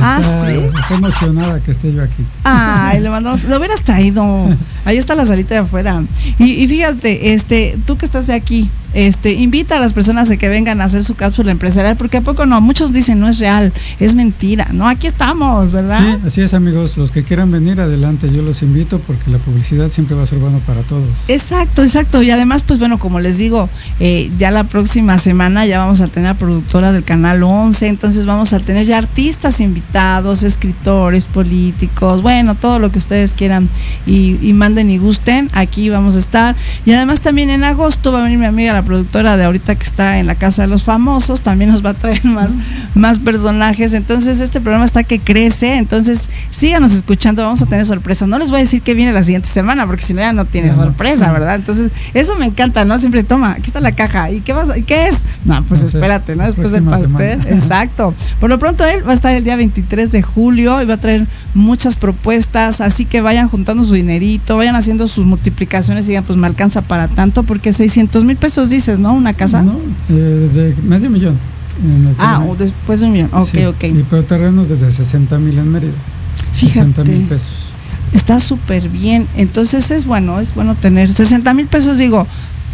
Ah, está, sí. está emocionada que esté yo aquí. Ay, le mandamos, lo hubieras traído. Ahí está la salita de afuera. Y, y fíjate, este, tú que estás de aquí, este, invita a las personas a que vengan a hacer su cápsula empresarial, porque a poco no, muchos dicen no es real, es mentira, ¿no? Aquí estamos, ¿verdad? Sí, así es amigos, los que quieran venir adelante, yo los invito porque la publicidad siempre va a ser bueno para todos. Exacto, exacto. Y además, pues bueno, como les digo, eh, ya la próxima semana ya vamos a tener productora del canal 11, entonces vamos a tener ya artistas invitados, escritores, políticos, bueno, todo lo que ustedes quieran y, y manden y gusten, aquí vamos a estar. Y además también en agosto va a venir mi amiga, la productora de ahorita que está en la Casa de los Famosos, también nos va a traer más, más personajes. Entonces este programa está que crece, entonces síganos escuchando, vamos a tener sorpresas. No les voy a decir que viene la siguiente semana, porque si no ya no tiene sorpresa, ¿verdad? Entonces eso me encanta, ¿no? Siempre toma, aquí está la caja, ¿y qué vas? ¿Y qué es? No, pues No sé, espérate, ¿no? Después del pastel, semana. exacto. Por lo pronto él va a estar el día 23 de julio y va a traer muchas propuestas, así que vayan juntando su dinerito, vayan haciendo sus multiplicaciones y digan, pues me alcanza para tanto, porque 600 mil pesos dices, ¿no? Una casa. No, desde medio millón. el Ah, o después de un millón. Ok, Sí, ok. Y por terrenos desde 60 mil en Mérida. 60 mil Fíjate, pesos. está súper bien. Entonces es bueno, es bueno tener 60 mil pesos, digo,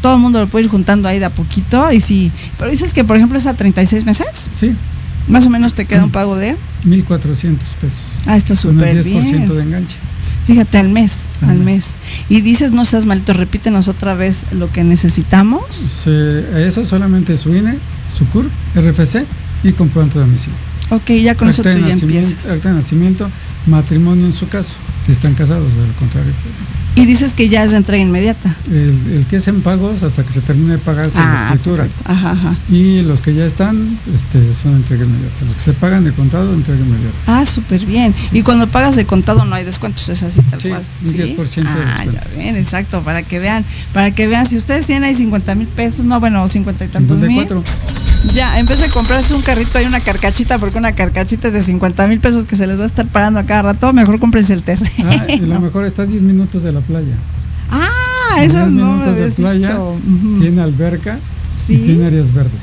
todo el mundo lo puede ir juntando ahí de a poquito. Y sí, pero dices que, por ejemplo, es a 36 meses, Sí, más o menos te queda un pago de. 1400 pesos. Ah, está súper el 10% bien. de enganche. Fíjate, al mes, Al al mes. mes. Y dices, no seas malito, repítenos otra vez lo que necesitamos. Se- eso solamente su INE, su CUR, RFC y comprobante de domicilio. Ok, ya con eso tú Acta ya empiezas. Acta de nacimiento, matrimonio en su caso, si están casados, de lo contrario. Y dices que ya es de entrega inmediata. El, el que es en pagos hasta que se termine de pagarse la escritura. perfecto. Ajá, ajá. Y los que ya están este, son entrega inmediata. Los que se pagan de contado, entrega inmediata. Ah, súper bien. Y cuando pagas de contado no hay descuentos, es así tal Sí, cual. un 10% de Ah, ya ven, exacto, para que vean, para que vean, si ustedes tienen ahí 50 mil pesos, no, bueno, 50 y tantos mil, 54. ya, en vez de comprarse un carrito hay una carcachita, porque una carcachita es de 50 mil pesos que se les va a estar parando a cada rato, mejor cómprense el terreno. Ah, y lo mejor está a 10 minutos de la playa. Ah, eso 10 no me de playa, dicho. Tiene alberca Sí. y tiene áreas verdes.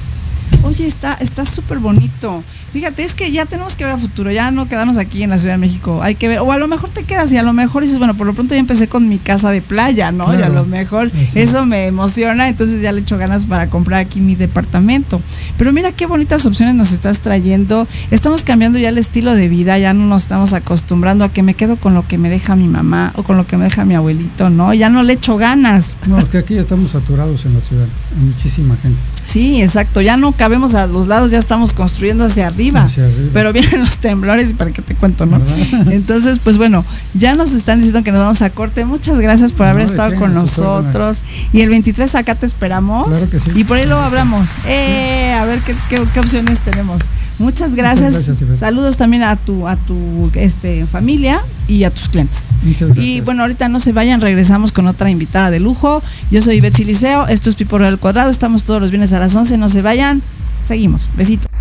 Oye, está está súper bonito. Fíjate, es que ya tenemos que ver a futuro, ya no quedarnos aquí en la Ciudad de México. Hay que ver, o a lo mejor te quedas y a lo mejor dices, bueno, por lo pronto ya empecé con mi casa de playa, ¿no? y a lo mejor eso me emociona, entonces ya le echo ganas para comprar aquí mi departamento. Pero mira qué bonitas opciones nos estás trayendo. Estamos cambiando ya el estilo de vida, ya no nos estamos acostumbrando a que me quedo con lo que me deja mi mamá o con lo que me deja mi abuelito, ¿no? Ya no le echo ganas. No, es que aquí ya estamos saturados en la ciudad. Muchísima gente. Sí, exacto, ya no cabemos a los lados, ya estamos construyendo hacia arriba. Hacia arriba. Pero vienen los temblores y para qué te cuento, ¿no? ¿Verdad? Entonces, pues bueno, ya nos están diciendo que nos vamos a corte. Muchas gracias por No, haber estado con nosotros. Y el 23 acá te esperamos. Claro que sí. Y por ahí luego hablamos. Eh, a ver qué, qué- qué opciones tenemos. Muchas gracias. Saludos también a tu a tu este familia y a tus clientes. Muchas Y gracias. bueno, ahorita no se vayan, regresamos con otra invitada de lujo. Yo soy Betsy Liceo, esto es Pipo Real Cuadrado, estamos todos los viernes a las 11, no se vayan. Seguimos. Besitos.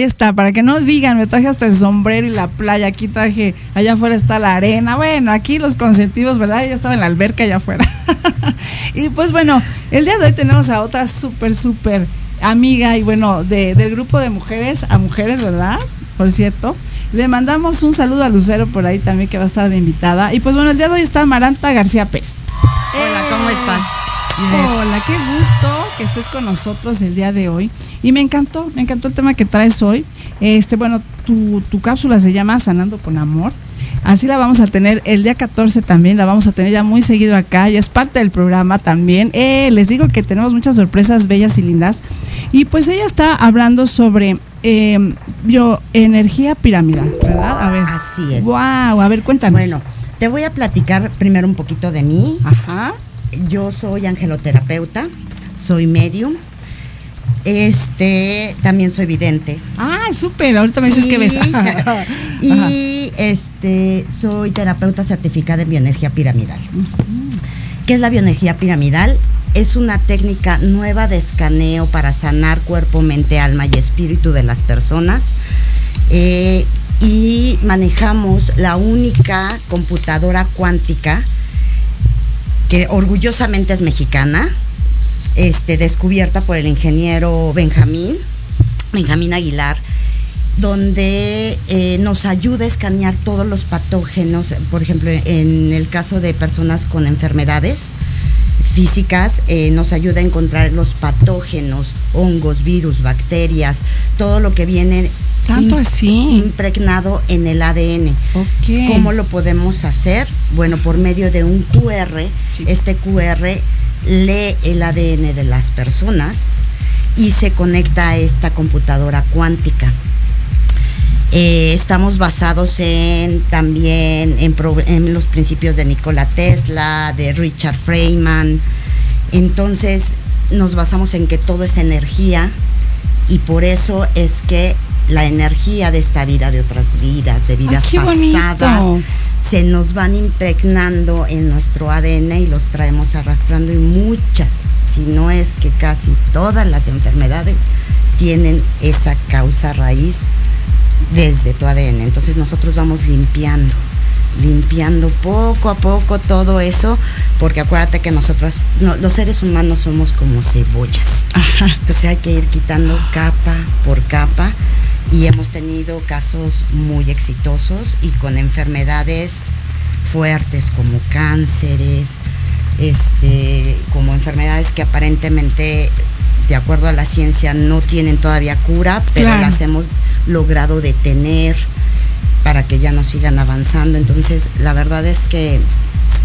Ahí está, para que no digan, me traje hasta el sombrero y la playa, aquí traje, allá afuera está la arena, bueno, aquí los consentidos, ¿verdad? Ya estaba en la alberca allá afuera. y pues bueno, el día de hoy tenemos a otra súper, súper amiga y bueno, de, del grupo de mujeres a mujeres, ¿verdad? Por cierto. Le mandamos un saludo a Lucero por ahí también que va a estar de invitada. Y pues bueno, el día de hoy está Maranta García Pérez. Hola, ¿cómo estás? Hola, qué gusto que estés con nosotros el día de hoy. Y me encantó, me encantó el tema que traes hoy. Este, bueno, tu, tu cápsula se llama Sanando con Amor. Así la vamos a tener el día 14 también, la vamos a tener ya muy seguido acá, ya es parte del programa también. Eh, les digo que tenemos muchas sorpresas bellas y lindas. Y pues ella está hablando sobre eh, bioenergía piramidal, ¿verdad? A ver. Así es. Wow, a ver, cuéntanos. Bueno, te voy a platicar primero un poquito de mí. Ajá. Yo soy angeloterapeuta, soy medium. Este, también soy vidente. Ah, súper, ahorita me dices que ves. y este, soy terapeuta certificada en bioenergía piramidal. ¿Qué es la bioenergía piramidal? Es una técnica nueva de escaneo para sanar cuerpo, mente, alma y espíritu de las personas. Eh, y manejamos la única computadora cuántica que orgullosamente es mexicana, este, descubierta por el ingeniero Benjamín, Benjamín Aguilar, donde eh, nos ayuda a escanear todos los patógenos, por ejemplo, en el caso de personas con enfermedades físicas, eh, nos ayuda a encontrar los patógenos, hongos, virus, bacterias, todo lo que viene Tanto así. impregnado en el ADN. ¿Cómo lo podemos hacer? Bueno, por medio de un QR. Sí. Este QR lee el ADN de las personas y se conecta a esta computadora cuántica. Eh, estamos basados en también en, pro- en los principios de Nikola Tesla, de Richard Feynman. Entonces nos basamos en que todo es energía y por eso es que la energía de esta vida, de otras vidas, de vidas bonito. pasadas, se nos van impregnando en nuestro ADN y los traemos arrastrando y muchas, si no es que casi todas las enfermedades tienen esa causa raíz desde tu ADN. Entonces nosotros vamos limpiando, limpiando poco a poco todo eso, porque acuérdate que nosotros, no, los seres humanos somos como cebollas. Ajá. Entonces hay que ir quitando capa por capa y hemos tenido casos muy exitosos y con enfermedades fuertes como cánceres, este, como enfermedades que aparentemente, de acuerdo a la ciencia, no tienen todavía cura, pero Claro. las hemos logrado detener para que ya no sigan avanzando. Entonces, la verdad es que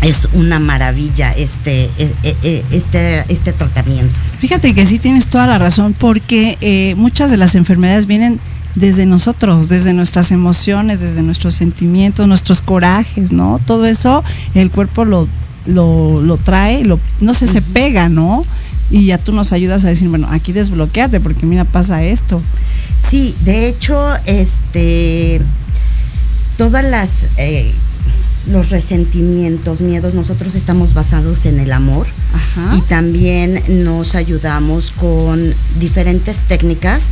es una maravilla este, e- e- este, este tratamiento. Fíjate que sí tienes toda la razón, porque eh, muchas de las enfermedades vienen desde nosotros, desde nuestras emociones, desde nuestros sentimientos, nuestros corajes, ¿no? Todo eso el cuerpo lo, lo, lo trae, lo, no sé, se pega, ¿no? Y ya tú nos ayudas a decir, bueno, aquí desbloqueate, porque mira, pasa esto. Sí, de hecho, este, todas las eh, los resentimientos, miedos, nosotros estamos basados en el amor Ajá. y también nos ayudamos con diferentes técnicas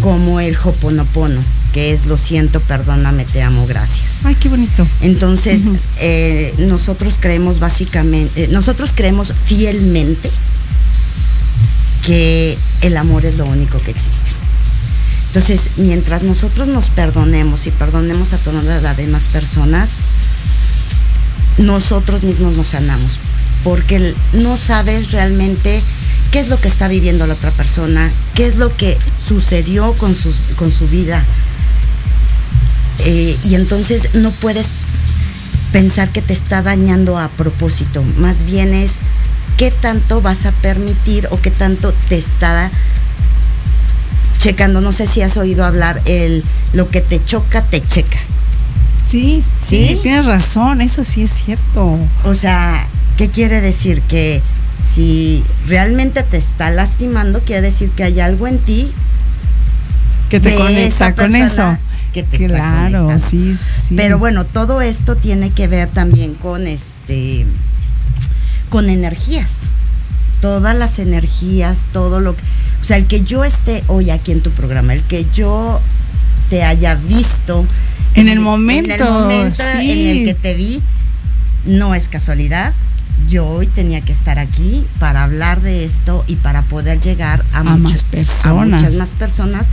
como el hoponopono, que es lo siento, perdóname, te amo, gracias. Ay, qué bonito. Entonces, eh, nosotros creemos básicamente, eh, nosotros creemos fielmente que el amor es lo único que existe. Entonces, mientras nosotros nos perdonemos y perdonemos a todas las demás personas, nosotros mismos nos sanamos. Porque no sabes realmente qué es lo que está viviendo la otra persona, qué es lo que sucedió con su, con su vida. Eh, y entonces no puedes pensar que te está dañando a propósito. Más bien es qué tanto vas a permitir o qué tanto te está checando. No sé si has oído hablar el lo que te choca, te checa. Sí, sí, ¿Sí? tienes razón, eso sí es cierto. O sea, ¿qué quiere decir? Que si realmente te está lastimando, quiere decir que hay algo en ti Que te conecta con eso. que te está Claro, conectando. sí, sí. Pero bueno, todo esto tiene que ver también con este con energías. Todas las energías, todo lo que o sea, el que yo esté hoy aquí en tu programa, el que yo te haya visto En el momento, en el momento sí. en el que te vi, no es casualidad. Yo hoy tenía que estar aquí para hablar de esto y para poder llegar a, A muchas- más personas. a muchas más personas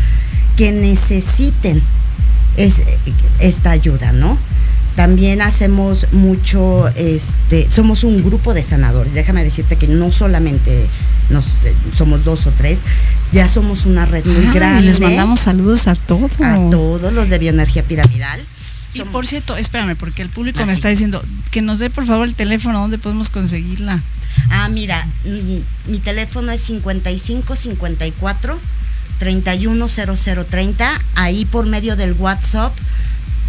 que necesiten es- esta ayuda, ¿no? También hacemos mucho, este, somos un grupo de sanadores. Déjame decirte que no solamente nos, eh, somos dos o tres, ya somos una red muy grande. les mandamos saludos a todos. a todos los de bioenergía piramidal. Y por cierto, espérame, porque el público me está diciendo que nos dé por favor el teléfono donde podemos conseguirla. Ah, mira, mi, mi teléfono es 55 54 31 0030. Ahí por medio del WhatsApp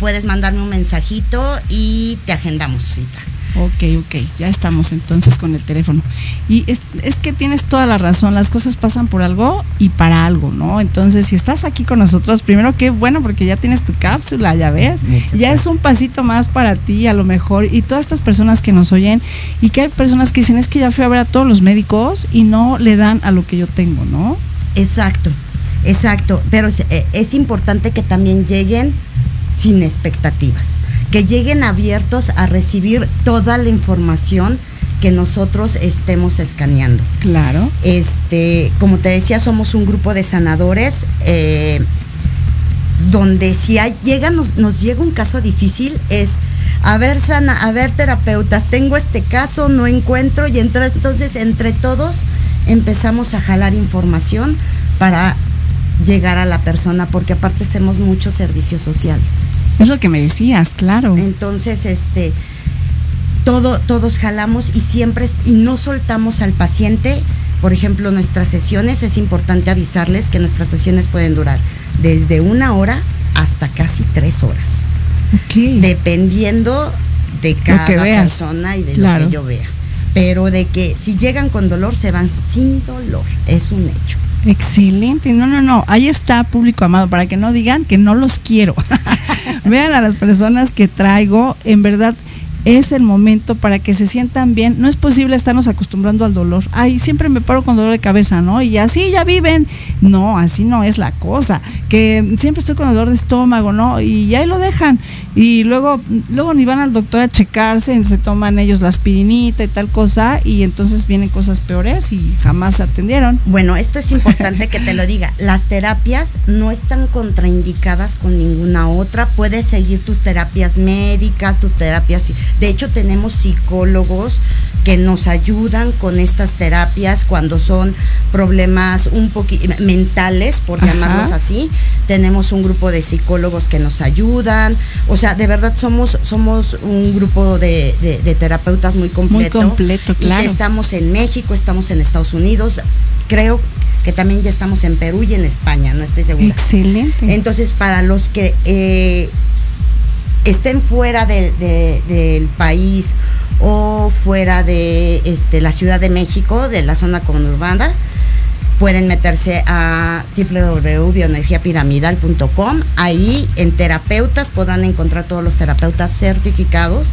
puedes mandarme un mensajito y te agendamos cita. Ok, ok, ya estamos entonces con el teléfono. Y es, es que tienes toda la razón, las cosas pasan por algo y para algo, ¿no? Entonces, si estás aquí con nosotros, primero qué bueno porque ya tienes tu cápsula, ya ves, Muchas ya es un pasito más para ti a lo mejor y todas estas personas que nos oyen y que hay personas que dicen es que ya fui a ver a todos los médicos y no le dan a lo que yo tengo, ¿no? Exacto, exacto. Pero es, eh, es importante que también lleguen sin expectativas, que lleguen abiertos a recibir toda la información que nosotros estemos escaneando. Claro. Este, como te decía, somos un grupo de sanadores. eh, donde si hay, llega, nos, nos llega un caso difícil, es a ver, sana, a ver, terapeutas, tengo este caso, no encuentro, y entra- entonces entre todos empezamos a jalar información para llegar a la persona, porque aparte hacemos mucho servicio social. Es lo que me decías, claro. Entonces, este, todo, todos jalamos y siempre, y no soltamos al paciente. Por ejemplo, nuestras sesiones, es importante avisarles que nuestras sesiones pueden durar desde una hora hasta casi tres horas, Ok. dependiendo de cada que persona y de Claro. lo que yo vea. Pero de que si llegan con dolor, se van sin dolor, es un hecho. Excelente, no, no, no, ahí está público amado, para que no digan que no los quiero. Vean a las personas que traigo, en verdad es el momento para que se sientan bien. No es posible estarnos acostumbrando al dolor. Ay, siempre me paro con dolor de cabeza, ¿no? Y así ya viven. No, así no es la cosa. Que siempre estoy con dolor de estómago, ¿no? Y ahí lo dejan. Y luego, luego ni van al doctor a checarse, se toman ellos la aspirinita y tal cosa, y entonces vienen cosas peores y jamás se atendieron. Bueno, esto es importante que te lo diga. Las terapias no están contraindicadas con ninguna otra. Puedes seguir tus terapias médicas, tus terapias. De hecho, tenemos psicólogos que nos ayudan con estas terapias cuando son problemas un poquito mentales, por Ajá. llamarlos así. Tenemos un grupo de psicólogos que nos ayudan. O sea, de verdad somos, somos un grupo de, de- de terapeutas muy completo. completo, Y claro. estamos en México, estamos en Estados Unidos. Creo que también ya estamos en Perú y en España, no estoy segura. Excelente. Entonces, para los que eh, estén fuera de- de- del país o fuera de este, la Ciudad de México, de la zona conurbana, pueden meterse a www.bioenergiapiramidal.com. Ahí en terapeutas podrán encontrar todos los terapeutas certificados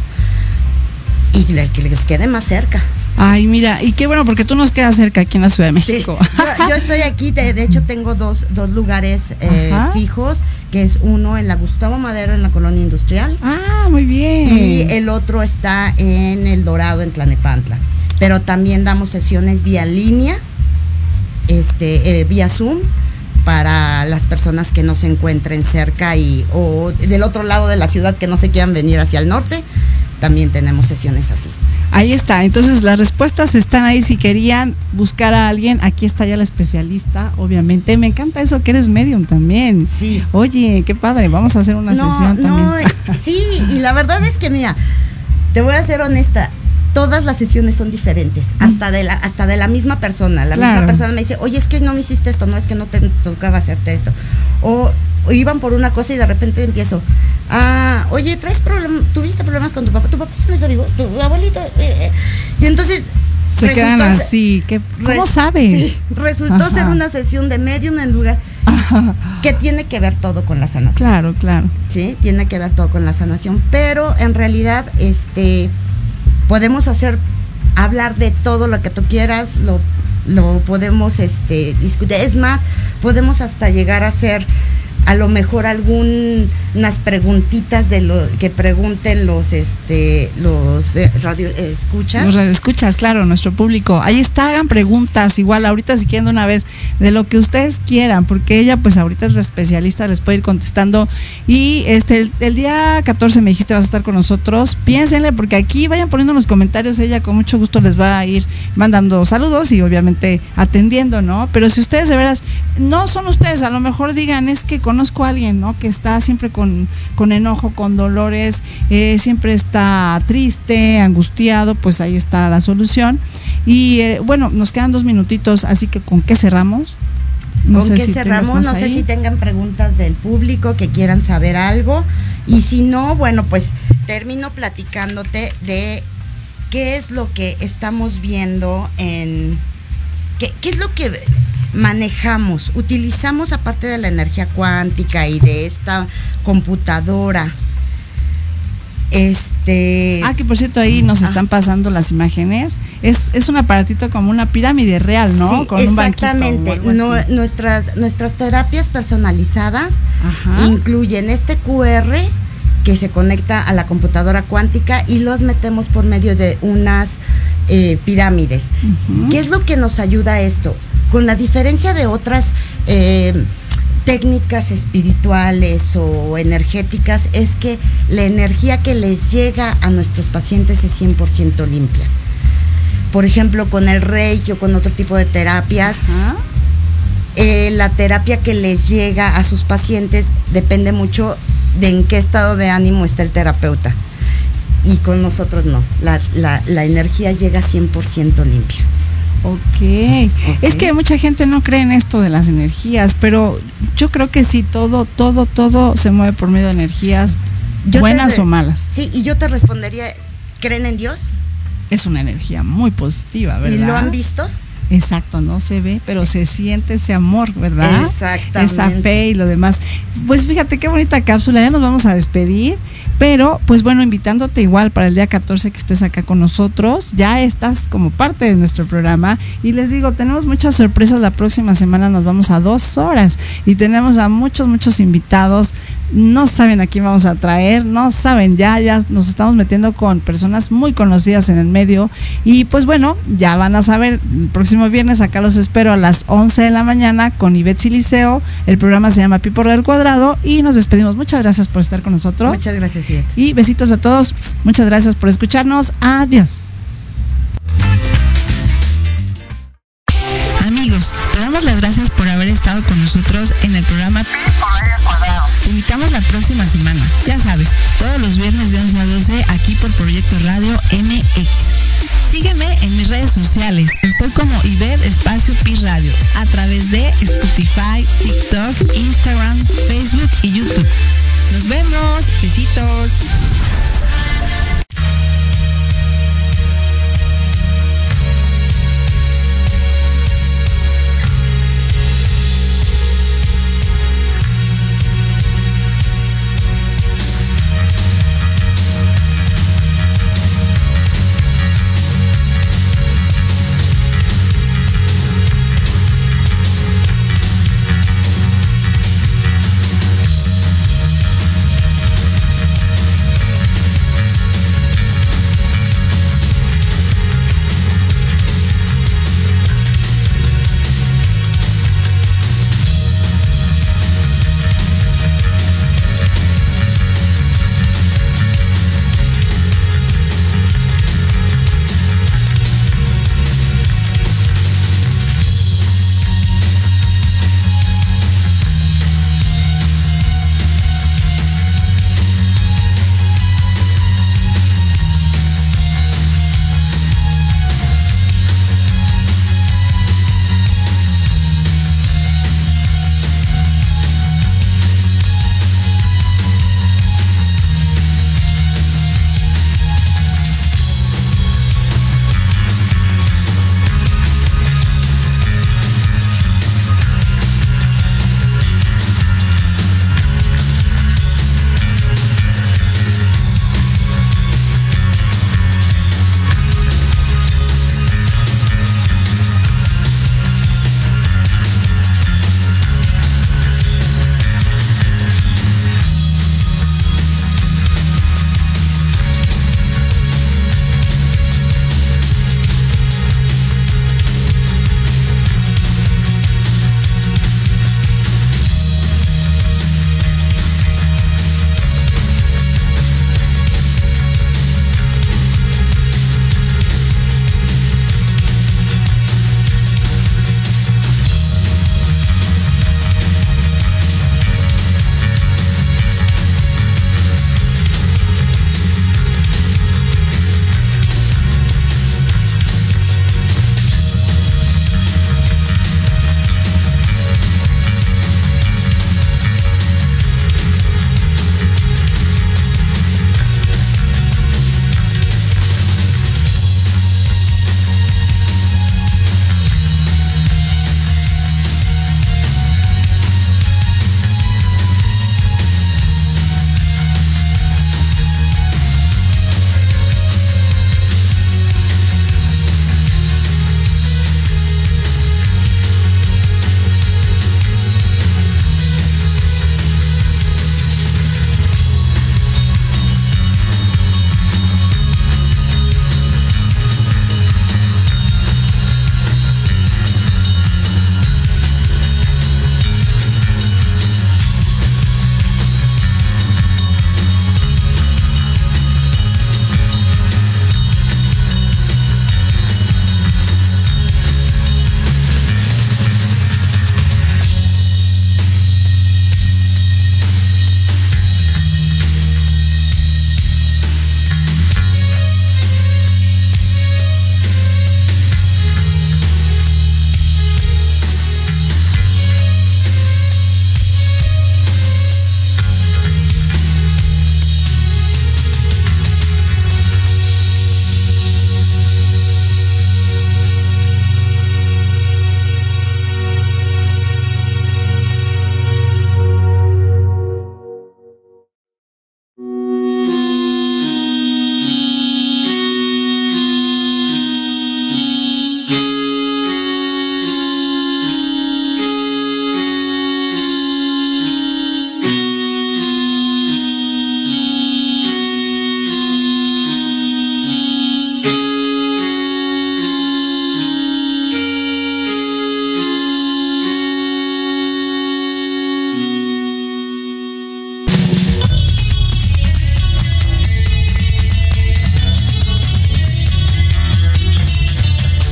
y el que les quede más cerca. Ay, mira, y qué bueno, porque tú nos quedas cerca aquí en la Ciudad de Sí, México. yo, yo estoy aquí, de, de hecho tengo dos, dos lugares eh, fijos, que es uno en la Gustavo Madero en la colonia industrial Ah, muy bien. y el otro está en El Dorado en Tlanepantla. Pero también damos sesiones vía línea, este, eh, vía Zoom para las personas que no se encuentren cerca y o del otro lado de la ciudad que no se quieran venir hacia el norte, también tenemos sesiones así. Ahí está. Entonces las respuestas están ahí. Si querían buscar a alguien, aquí está ya la especialista, obviamente. Me encanta eso que eres medium también. Sí. Oye, qué padre. Vamos a hacer una sesión no, también. eh, sí, y la verdad es que mira, te voy a ser honesta, todas las sesiones son diferentes, hasta de la, hasta de la misma persona. La Claro. misma persona me dice, oye, es que no me hiciste esto, no es que no te tocaba hacerte esto. O, o iban por una cosa y de repente empiezo, ah, oye, traes problem tuviste problemas con tu papá, tu papá no está vivo, tu abuelito. eh, eh". Y entonces Se quedan resultó así. ¿Qué, ¿Cómo sabes? sí, resultó Ajá. ser una sesión de medium en lugar que tiene que ver todo con la sanación. Claro, claro. Sí, tiene que ver todo con la sanación, pero en realidad este podemos hacer hablar de todo lo que tú quieras, lo lo podemos este, discutir. Es más, podemos hasta llegar a hacer a lo mejor algunas preguntitas de lo que pregunten los este los eh, radio escuchas Los escuchas, claro, nuestro público. Ahí está, hagan preguntas, igual ahorita si quieren una vez, de lo que ustedes quieran, porque ella pues ahorita es la especialista, les puede ir contestando. Y este el, el día 14 me dijiste vas a estar con nosotros, piénsenle, porque aquí vayan poniendo en los comentarios, ella con mucho gusto les va a ir mandando saludos y obviamente atendiendo, ¿no? Pero si ustedes de veras, no son ustedes, a lo mejor digan, es que conozco a alguien, ¿no? Que está siempre con, con enojo, con dolores, eh, siempre está triste, angustiado, pues ahí está la solución. Y eh, bueno, nos quedan dos minutitos, así que ¿con qué cerramos? ¿Con qué si cerramos? No sé si tengan preguntas del público que quieran saber algo. Y si no, bueno, pues termino platicándote de qué es lo que estamos viendo en. ¿Qué, qué es lo que manejamos? Utilizamos, aparte de la energía cuántica y de esta computadora. Este. Ah, que por cierto ahí nos están pasando las imágenes. Es, es un aparatito como una pirámide real, ¿no? Sí, Con un exactamente. algo No- nuestras, nuestras terapias personalizadas Ajá. incluyen este QR que se conecta a la computadora cuántica y los metemos por medio de unas eh, pirámides. ¿Qué es lo que nos ayuda a esto? Con la diferencia de otras eh, técnicas espirituales o energéticas es que la energía que les llega a nuestros pacientes es 100% limpia. Por ejemplo, con el reiki o con otro tipo de terapias, eh, la terapia que les llega a sus pacientes depende mucho de en qué estado de ánimo está el terapeuta. Y con nosotros no, la, la- la energía llega 100% limpia. ok. Es que mucha gente no cree en esto de las energías, pero yo creo que sí, todo, todo, todo se mueve por medio de energías, Yo buenas o malas. Sí, y yo te respondería, ¿creen en Dios? Es una energía muy positiva, ¿verdad? ¿Y lo han visto? Exacto, no se ve, pero se siente ese amor, ¿verdad? Exactamente. Esa fe y lo demás. Pues fíjate qué bonita cápsula, ya nos vamos a despedir, pero pues bueno, invitándote igual para el día 14 que estés acá con nosotros, ya estás como parte de nuestro programa y les digo, tenemos muchas sorpresas, la próxima semana nos vamos a dos horas y tenemos a muchos, muchos invitados, no saben a quién vamos a traer, no saben, ya, ya nos estamos metiendo con personas muy conocidas en el medio y pues bueno, ya van a saber, el próximo viernes acá los espero a las 11 de la mañana con Ivette Siliceo, el programa se llama Pipo del Cuadrado y nos despedimos, muchas gracias por estar con nosotros. Muchas gracias, Ivette. Y besitos a todos, muchas gracias por escucharnos, adiós. Amigos, te damos las gracias por haber estado con nosotros en el programa Te invitamos la próxima semana. Ya sabes, todos los viernes de 11 a 12 aquí por Proyecto Radio MX. Sígueme en mis redes sociales. Estoy como Iber Espacio Pi Radio a través de Spotify, TikTok, Instagram, Facebook y YouTube. Nos vemos. Besitos.